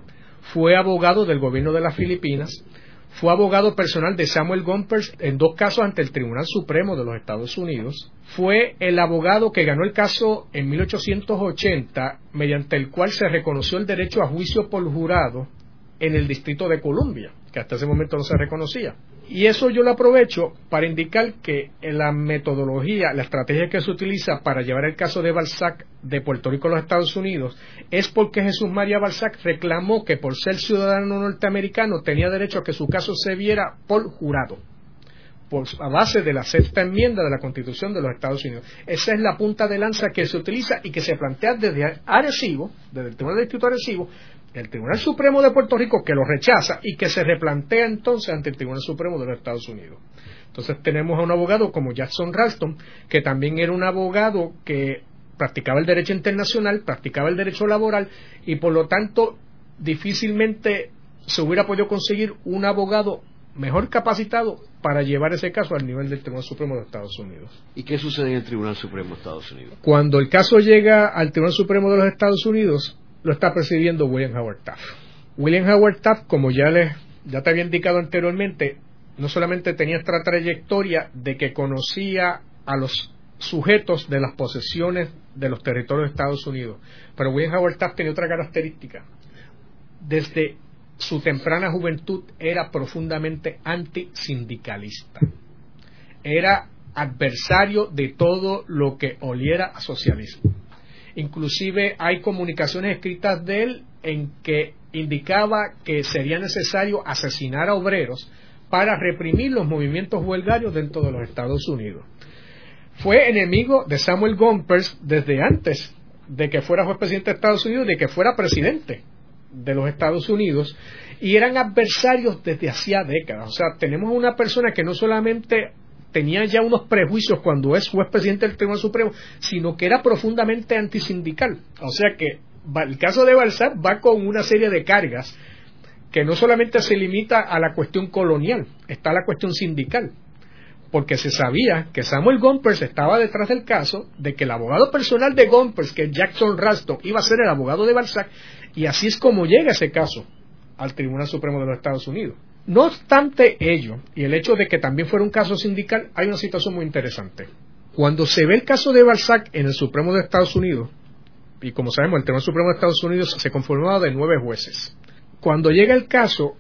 fue abogado del gobierno de las Filipinas, fue abogado personal de Samuel Gompers en dos casos ante el Tribunal Supremo de los Estados Unidos. Fue el abogado que ganó el caso en 1880, mediante el cual se reconoció el derecho a juicio por jurado en el Distrito de Columbia, que hasta ese momento no se reconocía. Y eso yo lo aprovecho para indicar que la metodología, la estrategia que se utiliza para llevar el caso de Balzac de Puerto Rico a los Estados Unidos es porque Jesús María Balzac reclamó que por ser ciudadano norteamericano tenía derecho a que su caso se viera por jurado a base de la sexta enmienda de la Constitución de los Estados Unidos. Esa es la punta de lanza que se utiliza y que se plantea desde Arecibo, desde el Tribunal de Distrito Arecibo, el Tribunal Supremo de Puerto Rico que lo rechaza y que se replantea entonces ante el Tribunal Supremo de los Estados Unidos. Entonces tenemos a un abogado como Jackson Ralston, que también era un abogado que practicaba el derecho internacional, practicaba el derecho laboral y por lo tanto difícilmente se hubiera podido conseguir un abogado mejor capacitado para llevar ese caso al nivel del Tribunal Supremo de Estados Unidos.
¿Y qué sucede en el Tribunal Supremo de Estados Unidos?
Cuando el caso llega al Tribunal Supremo de los Estados Unidos, lo está presidiendo William Howard Taft. William Howard Taft, como ya les ya te había indicado anteriormente, no solamente tenía esta trayectoria de que conocía a los sujetos de las posesiones de los territorios de Estados Unidos, pero William Howard Taft tenía otra característica. Desde su temprana juventud era profundamente antisindicalista. Era adversario de todo lo que oliera a socialismo. Inclusive hay comunicaciones escritas de él en que indicaba que sería necesario asesinar a obreros para reprimir los movimientos huelgarios dentro de los Estados Unidos. Fue enemigo de Samuel Gompers desde antes de que fuera juez presidente de Estados Unidos de que fuera presidente de los Estados Unidos y eran adversarios desde hacía décadas. O sea, tenemos una persona que no solamente tenía ya unos prejuicios cuando es juez presidente del Tribunal Supremo, sino que era profundamente antisindical. O sea que el caso de Balzac va con una serie de cargas que no solamente se limita a la cuestión colonial, está la cuestión sindical, porque se sabía que Samuel Gompers estaba detrás del caso de que el abogado personal de Gompers, que es Jackson Ralston, iba a ser el abogado de Balzac, y así es como llega ese caso al Tribunal Supremo de los Estados Unidos. No obstante ello, y el hecho de que también fuera un caso sindical, hay una situación muy interesante. Cuando se ve el caso de Balzac en el Supremo de Estados Unidos, y como sabemos, el Tribunal Supremo de Estados Unidos se conformaba de nueve jueces. Cuando llega el caso,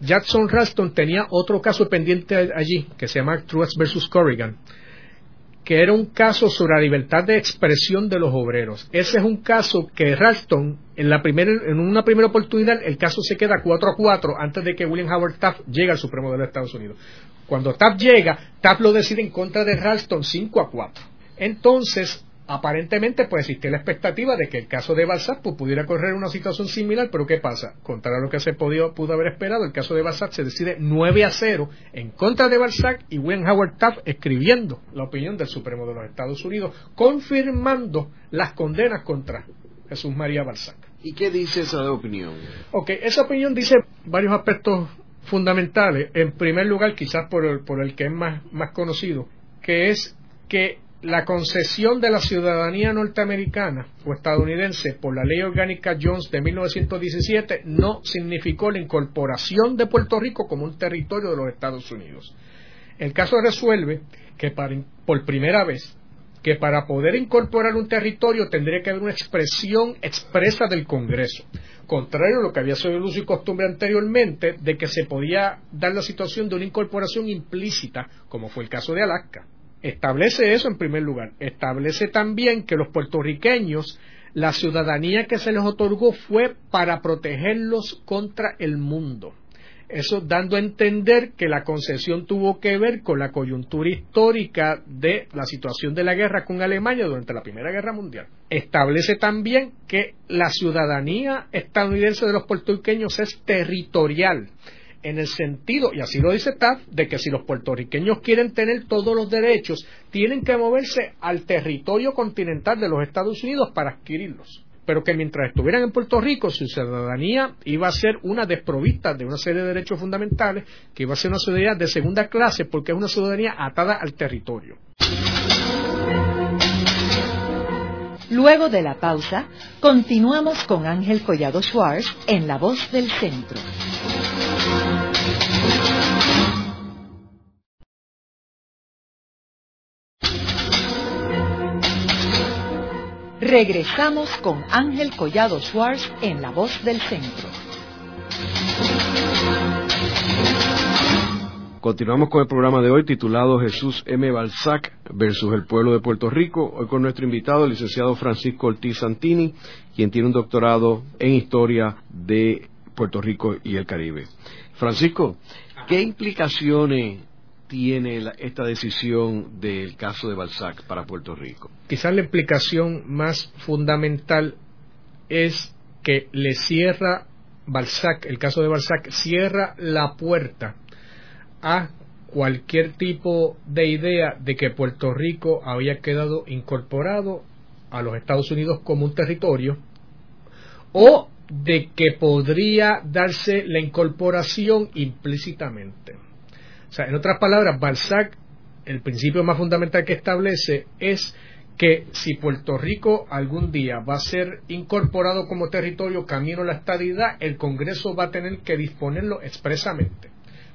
Jackson Ralston tenía otro caso pendiente allí, que se llama Truex versus Corrigan, que era un caso sobre la libertad de expresión de los obreros. Ese es un caso que Ralston, en, la primera, en una primera oportunidad, el caso se queda 4 a 4 antes de que William Howard Taft llegue al Supremo de los Estados Unidos. Cuando Taft llega, Taft lo decide en contra de Ralston 5 a 4. Entonces, aparentemente pues existía la expectativa de que el caso de Balzac pues, pudiera correr una situación similar, pero ¿qué pasa? Contrario a lo que se pudo haber esperado, el caso de Balzac se decide 9 a 0 en contra de Balzac y William Howard Taft escribiendo la opinión del Supremo de los Estados Unidos, confirmando las condenas contra Jesús María Balzac.
¿Y qué dice esa opinión?
Ok, esa opinión dice varios aspectos fundamentales. En primer lugar, quizás por el, por el que es más, más conocido, que es que la concesión de la ciudadanía norteamericana o estadounidense por la ley orgánica Jones de 1917 no significó la incorporación de Puerto Rico como un territorio de los Estados Unidos. El caso resuelve que por primera vez que para poder incorporar un territorio tendría que haber una expresión expresa del Congreso, contrario a lo que había sido el uso y costumbre anteriormente de que se podía dar la situación de una incorporación implícita, como fue el caso de Alaska. Establece eso en primer lugar. Establece también que los puertorriqueños, la ciudadanía que se les otorgó fue para protegerlos contra el mundo. Eso dando a entender que la concesión tuvo que ver con la coyuntura histórica de la situación de la guerra con Alemania durante la Primera Guerra Mundial. Establece también que la ciudadanía estadounidense de los puertorriqueños es territorial en el sentido, y así lo dice TAF, de que si los puertorriqueños quieren tener todos los derechos, tienen que moverse al territorio continental de los Estados Unidos para adquirirlos. Pero que mientras estuvieran en Puerto Rico, su ciudadanía iba a ser una desprovista de una serie de derechos fundamentales, que iba a ser una ciudadanía de segunda clase, porque es una ciudadanía atada al territorio.
Luego de la pausa, continuamos con Ángel Collado Schwartz en La Voz del Centro. Regresamos con Ángel Collado Schwartz en La Voz del Centro.
Continuamos con el programa de hoy titulado Jesús M. Balzac versus el pueblo de Puerto Rico. Hoy con nuestro invitado, el licenciado Francisco Ortiz Santini, quien tiene un doctorado en historia de Puerto Rico y el Caribe. Francisco, ¿qué implicaciones tiene esta decisión del caso de Balzac para Puerto Rico?
Quizás la implicación más fundamental es que le cierra Balzac, el caso de Balzac, cierra la puerta a cualquier tipo de idea de que Puerto Rico había quedado incorporado a los Estados Unidos como un territorio o de que podría darse la incorporación implícitamente. O sea, en otras palabras, Balzac, el principio más fundamental que establece es que si Puerto Rico algún día va a ser incorporado como territorio camino a la estadidad, el Congreso va a tener que disponerlo expresamente.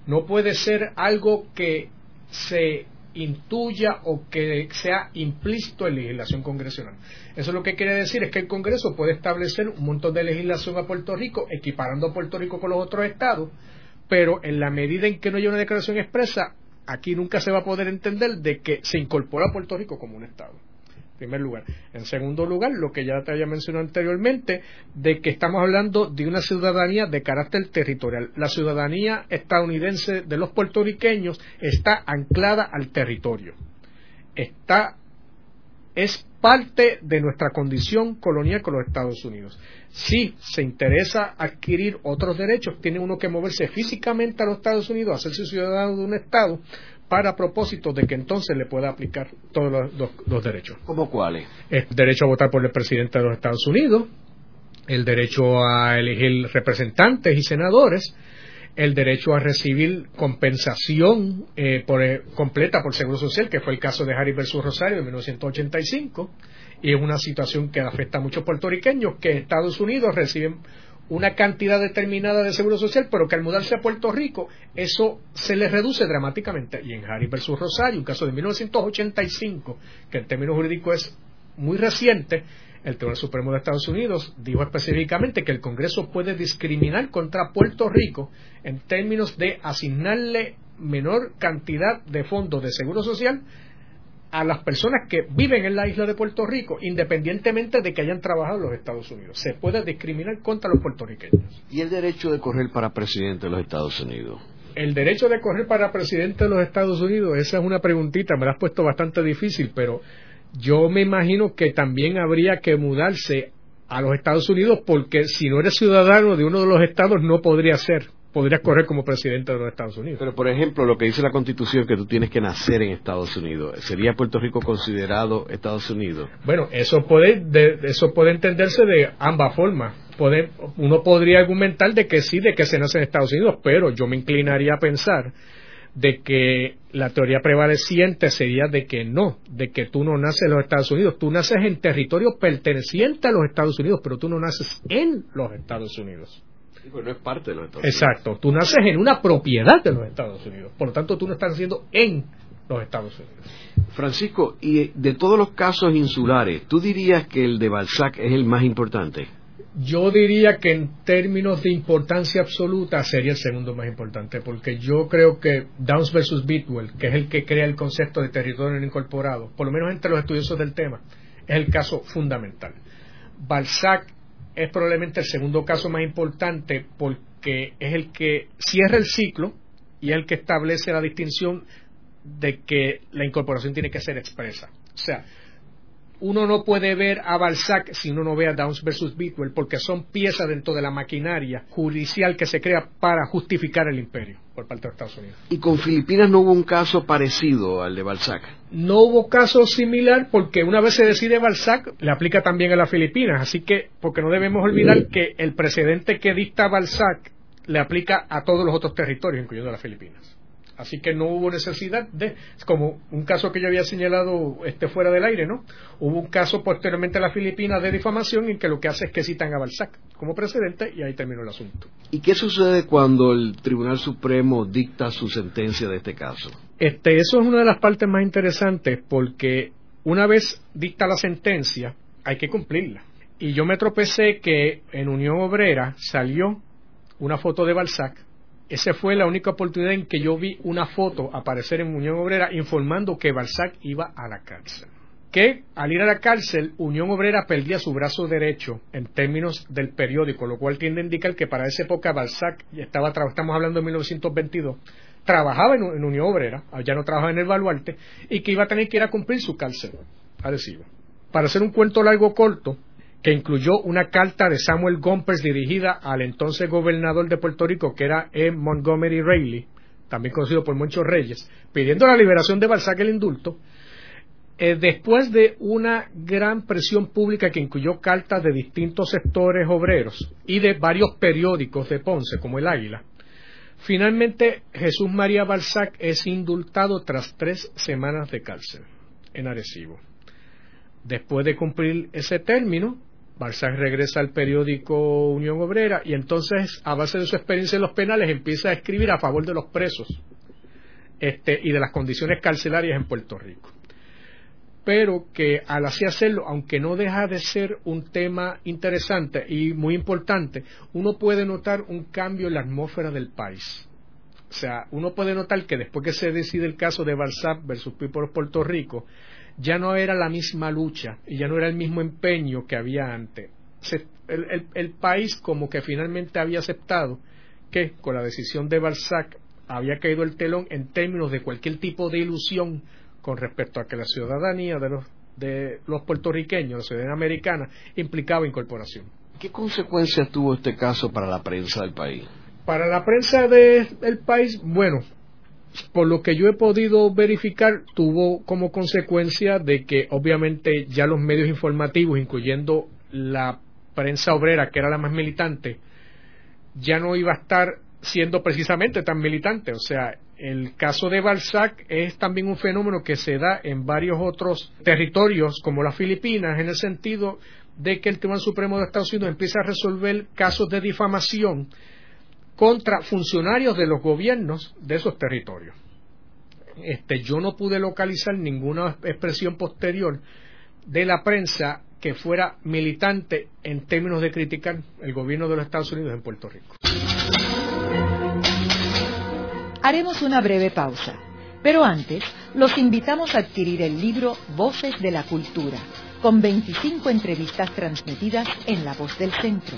No puede ser algo que se intuya o que sea implícito en legislación congresional. Eso lo que quiere decir es que el Congreso puede establecer un montón de legislación a Puerto Rico, equiparando a Puerto Rico con los otros estados, pero en la medida en que no haya una declaración expresa, aquí nunca se va a poder entender de que se incorpora a Puerto Rico como un estado primer lugar. En segundo lugar, lo que ya te había mencionado anteriormente, de que estamos hablando de una ciudadanía de carácter territorial. La ciudadanía estadounidense de los puertorriqueños está anclada al territorio. Está es parte de nuestra condición colonial con los Estados Unidos. Si se interesa adquirir otros derechos, tiene uno que moverse físicamente a los Estados Unidos, hacerse ciudadano de un Estado, para propósito de que entonces le pueda aplicar todos los, derechos.
¿Cómo cuáles?
El derecho a votar por el presidente de los Estados Unidos, el derecho a elegir representantes y senadores, el derecho a recibir compensación eh, por, eh, completa por Seguro Social, que fue el caso de Harry versus Rosario de 1985, y es una situación que afecta a muchos puertorriqueños que Estados Unidos reciben una cantidad determinada de seguro social, pero que al mudarse a Puerto Rico eso se les reduce dramáticamente. Y en Harry versus Rosario, un caso de 1985, que en términos jurídicos es muy reciente, el Tribunal Supremo de Estados Unidos dijo específicamente que el Congreso puede discriminar contra Puerto Rico en términos de asignarle menor cantidad de fondos de seguro social a las personas que viven en la isla de Puerto Rico, independientemente de que hayan trabajado en los Estados Unidos. Se puede discriminar contra los puertorriqueños.
¿Y el derecho de correr para presidente de los Estados Unidos?
El derecho de correr para presidente de los Estados Unidos, esa es una preguntita, me la has puesto bastante difícil, pero yo me imagino que también habría que mudarse a los Estados Unidos porque si no eres ciudadano de uno de los estados no podría ser podrías correr como presidente de los Estados Unidos.
Pero, por ejemplo, lo que dice la Constitución, que tú tienes que nacer en Estados Unidos, ¿sería Puerto Rico considerado Estados Unidos?
Bueno, eso puede, eso puede entenderse de ambas formas. uno podría argumentar de que sí, de que se nace en Estados Unidos, pero yo me inclinaría a pensar de que la teoría prevaleciente sería de que no, de que tú no naces en los Estados Unidos, tú naces en territorio perteneciente a los Estados Unidos, pero tú no naces en los Estados Unidos.
No es parte de los Estados
Unidos. Exacto, tú naces en una propiedad de los Estados Unidos, por lo tanto tú no estás naciendo en los Estados Unidos.
Francisco, y de todos los casos insulares, ¿tú dirías que el de Balzac es el más importante?
Yo diría que en términos de importancia absoluta sería el segundo más importante, porque yo creo que Downs versus Bidwell, que es el que crea el concepto de territorio no incorporado, por lo menos entre los estudiosos del tema, es el caso fundamental. Balzac es probablemente el segundo caso más importante porque es el que cierra el ciclo y es el que establece la distinción de que la incorporación tiene que ser expresa. O sea, uno no puede ver a Balzac si uno no ve a Downs versus Bidwell, porque son piezas dentro de la maquinaria judicial que se crea para justificar el imperio por parte de Estados Unidos.
¿Y con Filipinas no hubo un caso parecido al de Balzac?
No hubo caso similar porque una vez se decide Balzac, le aplica también a las Filipinas, así que, porque no debemos olvidar que el precedente que dicta Balzac le aplica a todos los otros territorios, incluyendo las Filipinas. Así que no hubo necesidad de, como un caso que yo había señalado este fuera del aire, ¿no? Hubo un caso posteriormente en las Filipinas de difamación en que lo que hace es que citan a Balzac como precedente y ahí terminó el asunto.
¿Y qué sucede cuando el Tribunal Supremo dicta su sentencia de este caso?
Este, eso es una de las partes más interesantes porque una vez dicta la sentencia hay que cumplirla. Y yo me tropecé que en Unión Obrera salió una foto de Balzac esa fue la única oportunidad en que yo vi una foto aparecer en Unión Obrera informando que Balzac iba a la cárcel. Que al ir a la cárcel, Unión Obrera perdía su brazo derecho en términos del periódico, lo cual tiende a indicar que para esa época Balzac estaba, estamos hablando de 1922, trabajaba en, Unión Obrera, ya no trabajaba en el Baluarte, y que iba a tener que ir a cumplir su cárcel adhesivo. Para hacer un cuento largo corto, que incluyó una carta de Samuel Gompers dirigida al entonces gobernador de Puerto Rico, que era E. Montgomery Reilly, también conocido por Moncho Reyes, pidiendo la liberación de Balzac el indulto, eh, después de una gran presión pública que incluyó cartas de distintos sectores obreros y de varios periódicos de Ponce, como el Águila, finalmente Jesús María Balzac es indultado tras tres semanas de cárcel en Arecibo. Después de cumplir ese término, Balzac regresa al periódico Unión Obrera y entonces, a base de su experiencia en los penales, empieza a escribir a favor de los presos este, y de las condiciones carcelarias en Puerto Rico. Pero que al así hacerlo, aunque no deja de ser un tema interesante y muy importante, uno puede notar un cambio en la atmósfera del país. O sea, uno puede notar que después que se decide el caso de Balzac versus People of Puerto Rico, ya no era la misma lucha y ya no era el mismo empeño que había antes. el, país como que finalmente había aceptado que con la decisión de Balzac había caído el telón en términos de cualquier tipo de ilusión con respecto a que la ciudadanía de los, de los puertorriqueños, la ciudadanía americana, implicaba incorporación.
¿Qué consecuencias tuvo este caso para la prensa del país?
Para la prensa del país, bueno, por lo que yo he podido verificar, tuvo como consecuencia de que obviamente ya los medios informativos, incluyendo la prensa obrera, que era la más militante, ya no iba a estar siendo precisamente tan militante. O sea, el caso de Balzac es también un fenómeno que se da en varios otros territorios, como las Filipinas, en el sentido de que el Tribunal Supremo de Estados Unidos empieza a resolver casos de difamación contra funcionarios de los gobiernos de esos territorios. Este, yo no pude localizar ninguna expresión posterior de la prensa que fuera militante en términos de criticar el gobierno de los Estados Unidos en Puerto Rico.
Haremos una breve pausa, pero antes los invitamos a adquirir el libro Voces de la Cultura, con 25 entrevistas transmitidas en La Voz del Centro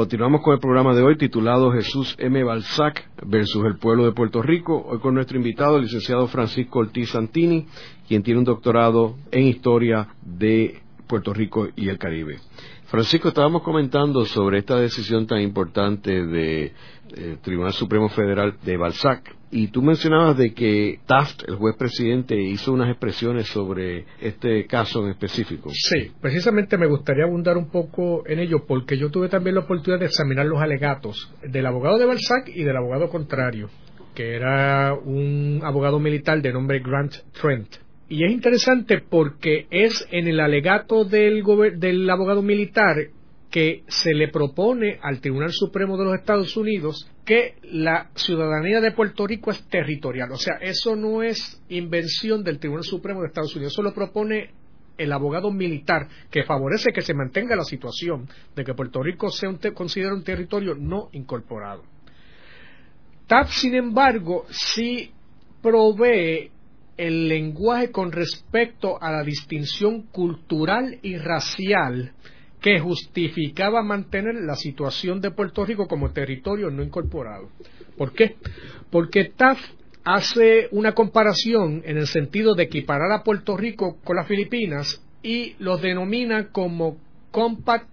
Continuamos con el programa de hoy titulado Jesús M. Balzac versus el pueblo de Puerto Rico. Hoy con nuestro invitado, el licenciado Francisco Ortiz Santini, quien tiene un doctorado en historia de Puerto Rico y el Caribe. Francisco, estábamos comentando sobre esta decisión tan importante del de, eh, Tribunal Supremo Federal de Balzac y tú mencionabas de que Taft, el juez presidente, hizo unas expresiones sobre este caso en específico.
Sí, precisamente me gustaría abundar un poco en ello porque yo tuve también la oportunidad de examinar los alegatos del abogado de Balzac y del abogado contrario, que era un abogado militar de nombre Grant Trent. Y es interesante porque es en el alegato del, del abogado militar que se le propone al Tribunal Supremo de los Estados Unidos que la ciudadanía de Puerto Rico es territorial. O sea, eso no es invención del Tribunal Supremo de Estados Unidos, eso lo propone el abogado militar que favorece que se mantenga la situación de que Puerto Rico sea un considera un territorio no incorporado. TAP, sin embargo, sí provee el lenguaje con respecto a la distinción cultural y racial que justificaba mantener la situación de Puerto Rico como territorio no incorporado. ¿Por qué? Porque TAF hace una comparación en el sentido de equiparar a Puerto Rico con las Filipinas y los denomina como Compact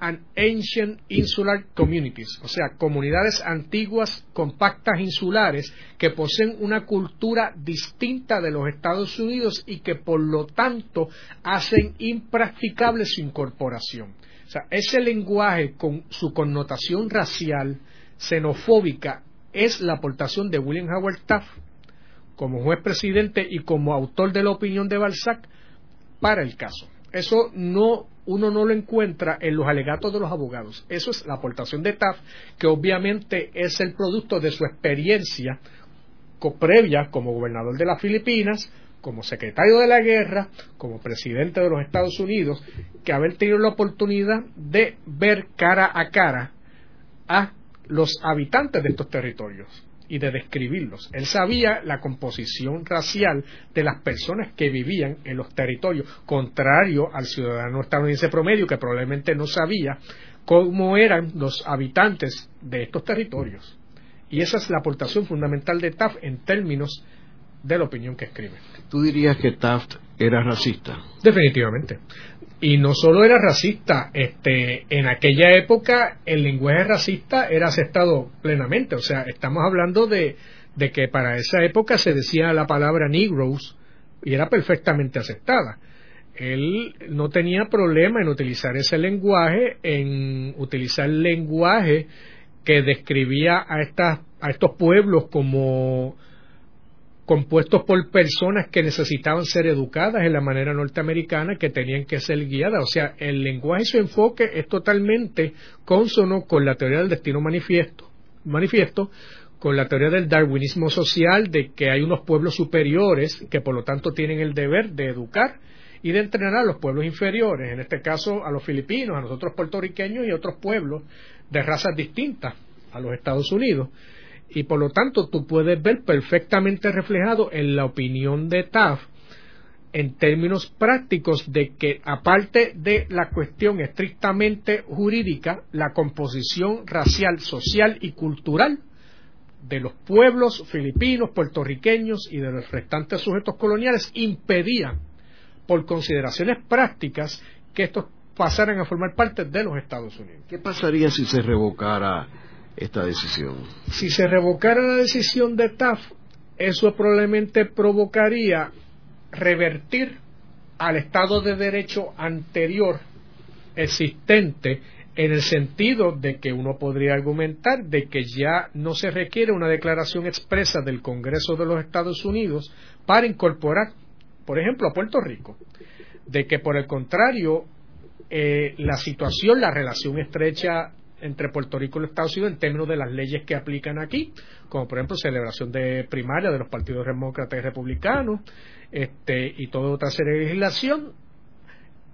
and Ancient Insular Communities, o sea, comunidades antiguas compactas insulares que poseen una cultura distinta de los Estados Unidos y que por lo tanto hacen impracticable su incorporación. O sea, ese lenguaje con su connotación racial, xenofóbica, es la aportación de William Howard Taft como juez presidente y como autor de la opinión de Balzac para el caso. Eso no uno no lo encuentra en los alegatos de los abogados. Eso es la aportación de TAF, que obviamente es el producto de su experiencia previas como gobernador de las Filipinas, como secretario de la guerra, como presidente de los Estados Unidos, que haber tenido la oportunidad de ver cara a cara a los habitantes de estos territorios y de describirlos. Él sabía la composición racial de las personas que vivían en los territorios, contrario al ciudadano estadounidense promedio que probablemente no sabía cómo eran los habitantes de estos territorios. Y esa es la aportación fundamental de Taft en términos de la opinión que escribe.
¿Tú dirías que Taft era racista?
Definitivamente. Y no solo era racista, este, en aquella época el lenguaje racista era aceptado plenamente. O sea, estamos hablando de, de que para esa época se decía la palabra Negroes y era perfectamente aceptada. Él no tenía problema en utilizar ese lenguaje, en utilizar lenguaje que describía a, estas, a estos pueblos como compuestos por personas que necesitaban ser educadas en la manera norteamericana, que tenían que ser guiadas. O sea, el lenguaje y su enfoque es totalmente consono con la teoría del destino manifiesto, manifiesto con la teoría del darwinismo social, de que hay unos pueblos superiores que por lo tanto tienen el deber de educar y de entrenar a los pueblos inferiores, en este caso a los filipinos, a nosotros puertorriqueños y otros pueblos de razas distintas a los Estados Unidos y por lo tanto tú puedes ver perfectamente reflejado en la opinión de TAF en términos prácticos de que aparte de la cuestión estrictamente jurídica, la composición racial, social y cultural de los pueblos filipinos, puertorriqueños y de los restantes sujetos coloniales impedía por consideraciones prácticas que estos pasaran a formar parte de los Estados Unidos.
¿Qué pasaría si se revocara esta decisión?
Si se revocara la decisión de TAF, eso probablemente provocaría revertir al Estado de Derecho anterior existente en el sentido de que uno podría argumentar de que ya no se requiere una declaración expresa del Congreso de los Estados Unidos para incorporar, por ejemplo, a Puerto Rico, de que por el contrario eh, la situación, la relación estrecha entre Puerto Rico y los Estados Unidos en términos de las leyes que aplican aquí, como por ejemplo celebración de primaria de los partidos demócratas y republicanos, este, y toda otra serie de legislación,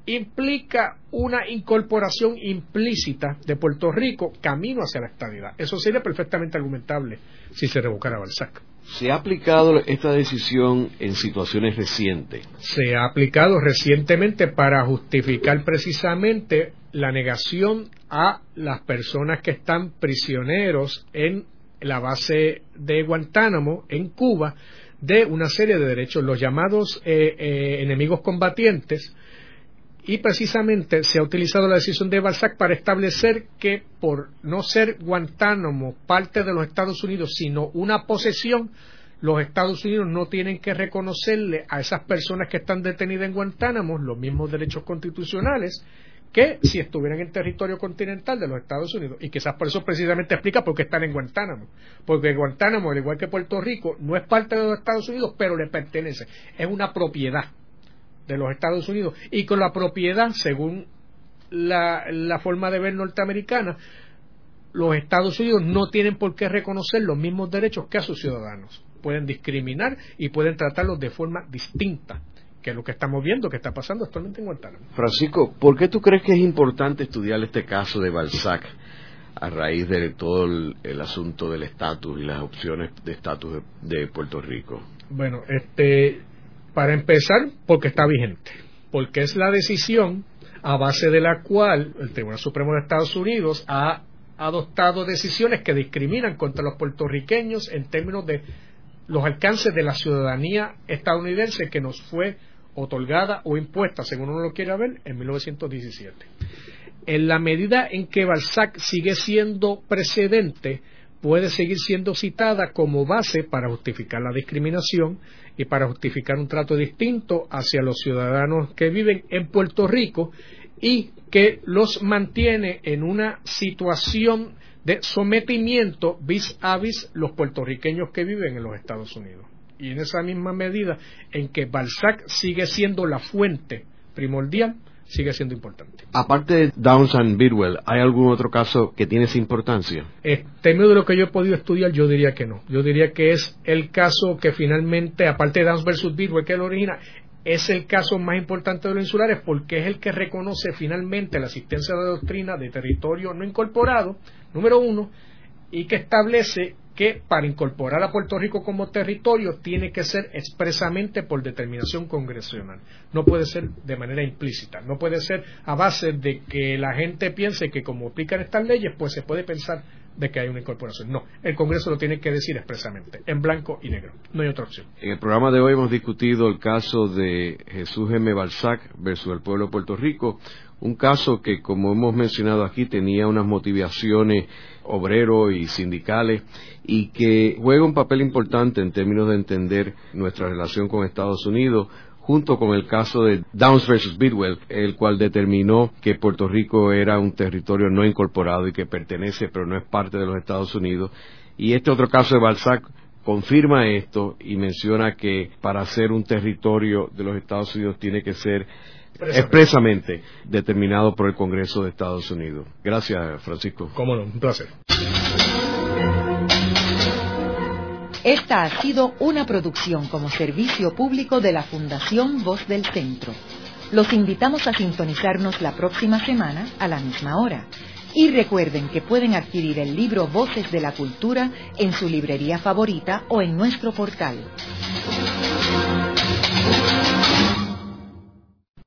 implica una incorporación implícita de Puerto Rico camino hacia la estabilidad. Eso sería perfectamente argumentable si se revocara Balzac.
¿Se ha aplicado esta decisión en situaciones recientes?
Se ha aplicado recientemente para justificar precisamente la negación a las personas que están prisioneros en la base de Guantánamo, en Cuba, de una serie de derechos, los llamados eh, eh, enemigos combatientes, y precisamente se ha utilizado la decisión de Balzac para establecer que por no ser Guantánamo parte de los Estados Unidos, sino una posesión, los Estados Unidos no tienen que reconocerle a esas personas que están detenidas en Guantánamo los mismos derechos constitucionales que si estuvieran en territorio continental de los Estados Unidos. Y quizás por eso precisamente explica por qué están en Guantánamo. Porque Guantánamo, al igual que Puerto Rico, no es parte de los Estados Unidos, pero le pertenece. Es una propiedad de los Estados Unidos y con la propiedad, según la, forma de ver norteamericana, los Estados Unidos no tienen por qué reconocer los mismos derechos que a sus ciudadanos. Pueden discriminar y pueden tratarlos de forma distinta que es lo que estamos viendo que está pasando actualmente en Guantánamo.
Francisco, ¿por qué tú crees que es importante estudiar este caso de Balzac a raíz de todo el, asunto del estatus y las opciones de estatus de Puerto Rico?
Bueno, este, para empezar, porque está vigente, porque es la decisión a base de la cual el Tribunal Supremo de Estados Unidos ha adoptado decisiones que discriminan contra los puertorriqueños en términos de los alcances de la ciudadanía estadounidense que nos fue otorgada o impuesta, según uno lo quiera ver, en 1917. En la medida en que Balzac sigue siendo precedente, puede seguir siendo citada como base para justificar la discriminación y para justificar un trato distinto hacia los ciudadanos que viven en Puerto Rico y que los mantiene en una situación de sometimiento vis a vis los puertorriqueños que viven en los Estados Unidos. Y en esa misma medida en que Balzac sigue siendo la fuente primordial sigue siendo importante.
Aparte de Downs and Bidwell, ¿hay algún otro caso que tiene esa importancia?
En términos de lo que yo he podido estudiar, yo diría que no. Yo diría que es el caso que finalmente, aparte de Downs versus Bidwell, que lo origina, es el caso más importante de los insulares porque es el que reconoce finalmente la existencia de doctrina de territorio no incorporado, número uno, y que establece que para incorporar a Puerto Rico como territorio tiene que ser expresamente por determinación congresional. No puede ser de manera implícita, no puede ser a base de que la gente piense que como aplican estas leyes, pues se puede pensar de que hay una incorporación. No, el Congreso lo tiene que decir expresamente, en blanco y negro. No hay otra opción.
En el programa de hoy hemos discutido el caso de Jesús M. Balzac versus el pueblo de Puerto Rico, un caso que, como hemos mencionado aquí, tenía unas motivaciones obreros y sindicales y que juega un papel importante en términos de entender nuestra relación con Estados Unidos, junto con el caso de Downs versus Bidwell, el cual determinó que Puerto Rico era un territorio no incorporado y que pertenece pero no es parte de los Estados Unidos. Y este otro caso de Balzac confirma esto y menciona que para ser un territorio de los Estados Unidos tiene que ser expresamente determinado por el Congreso de Estados Unidos. Gracias, Francisco.
Cómo no, un placer.
Esta ha sido una producción como servicio público de la Fundación Voz del Centro. Los invitamos a sintonizarnos la próxima semana a la misma hora. Y recuerden que pueden adquirir el libro Voces de la Cultura en su librería favorita o en nuestro portal.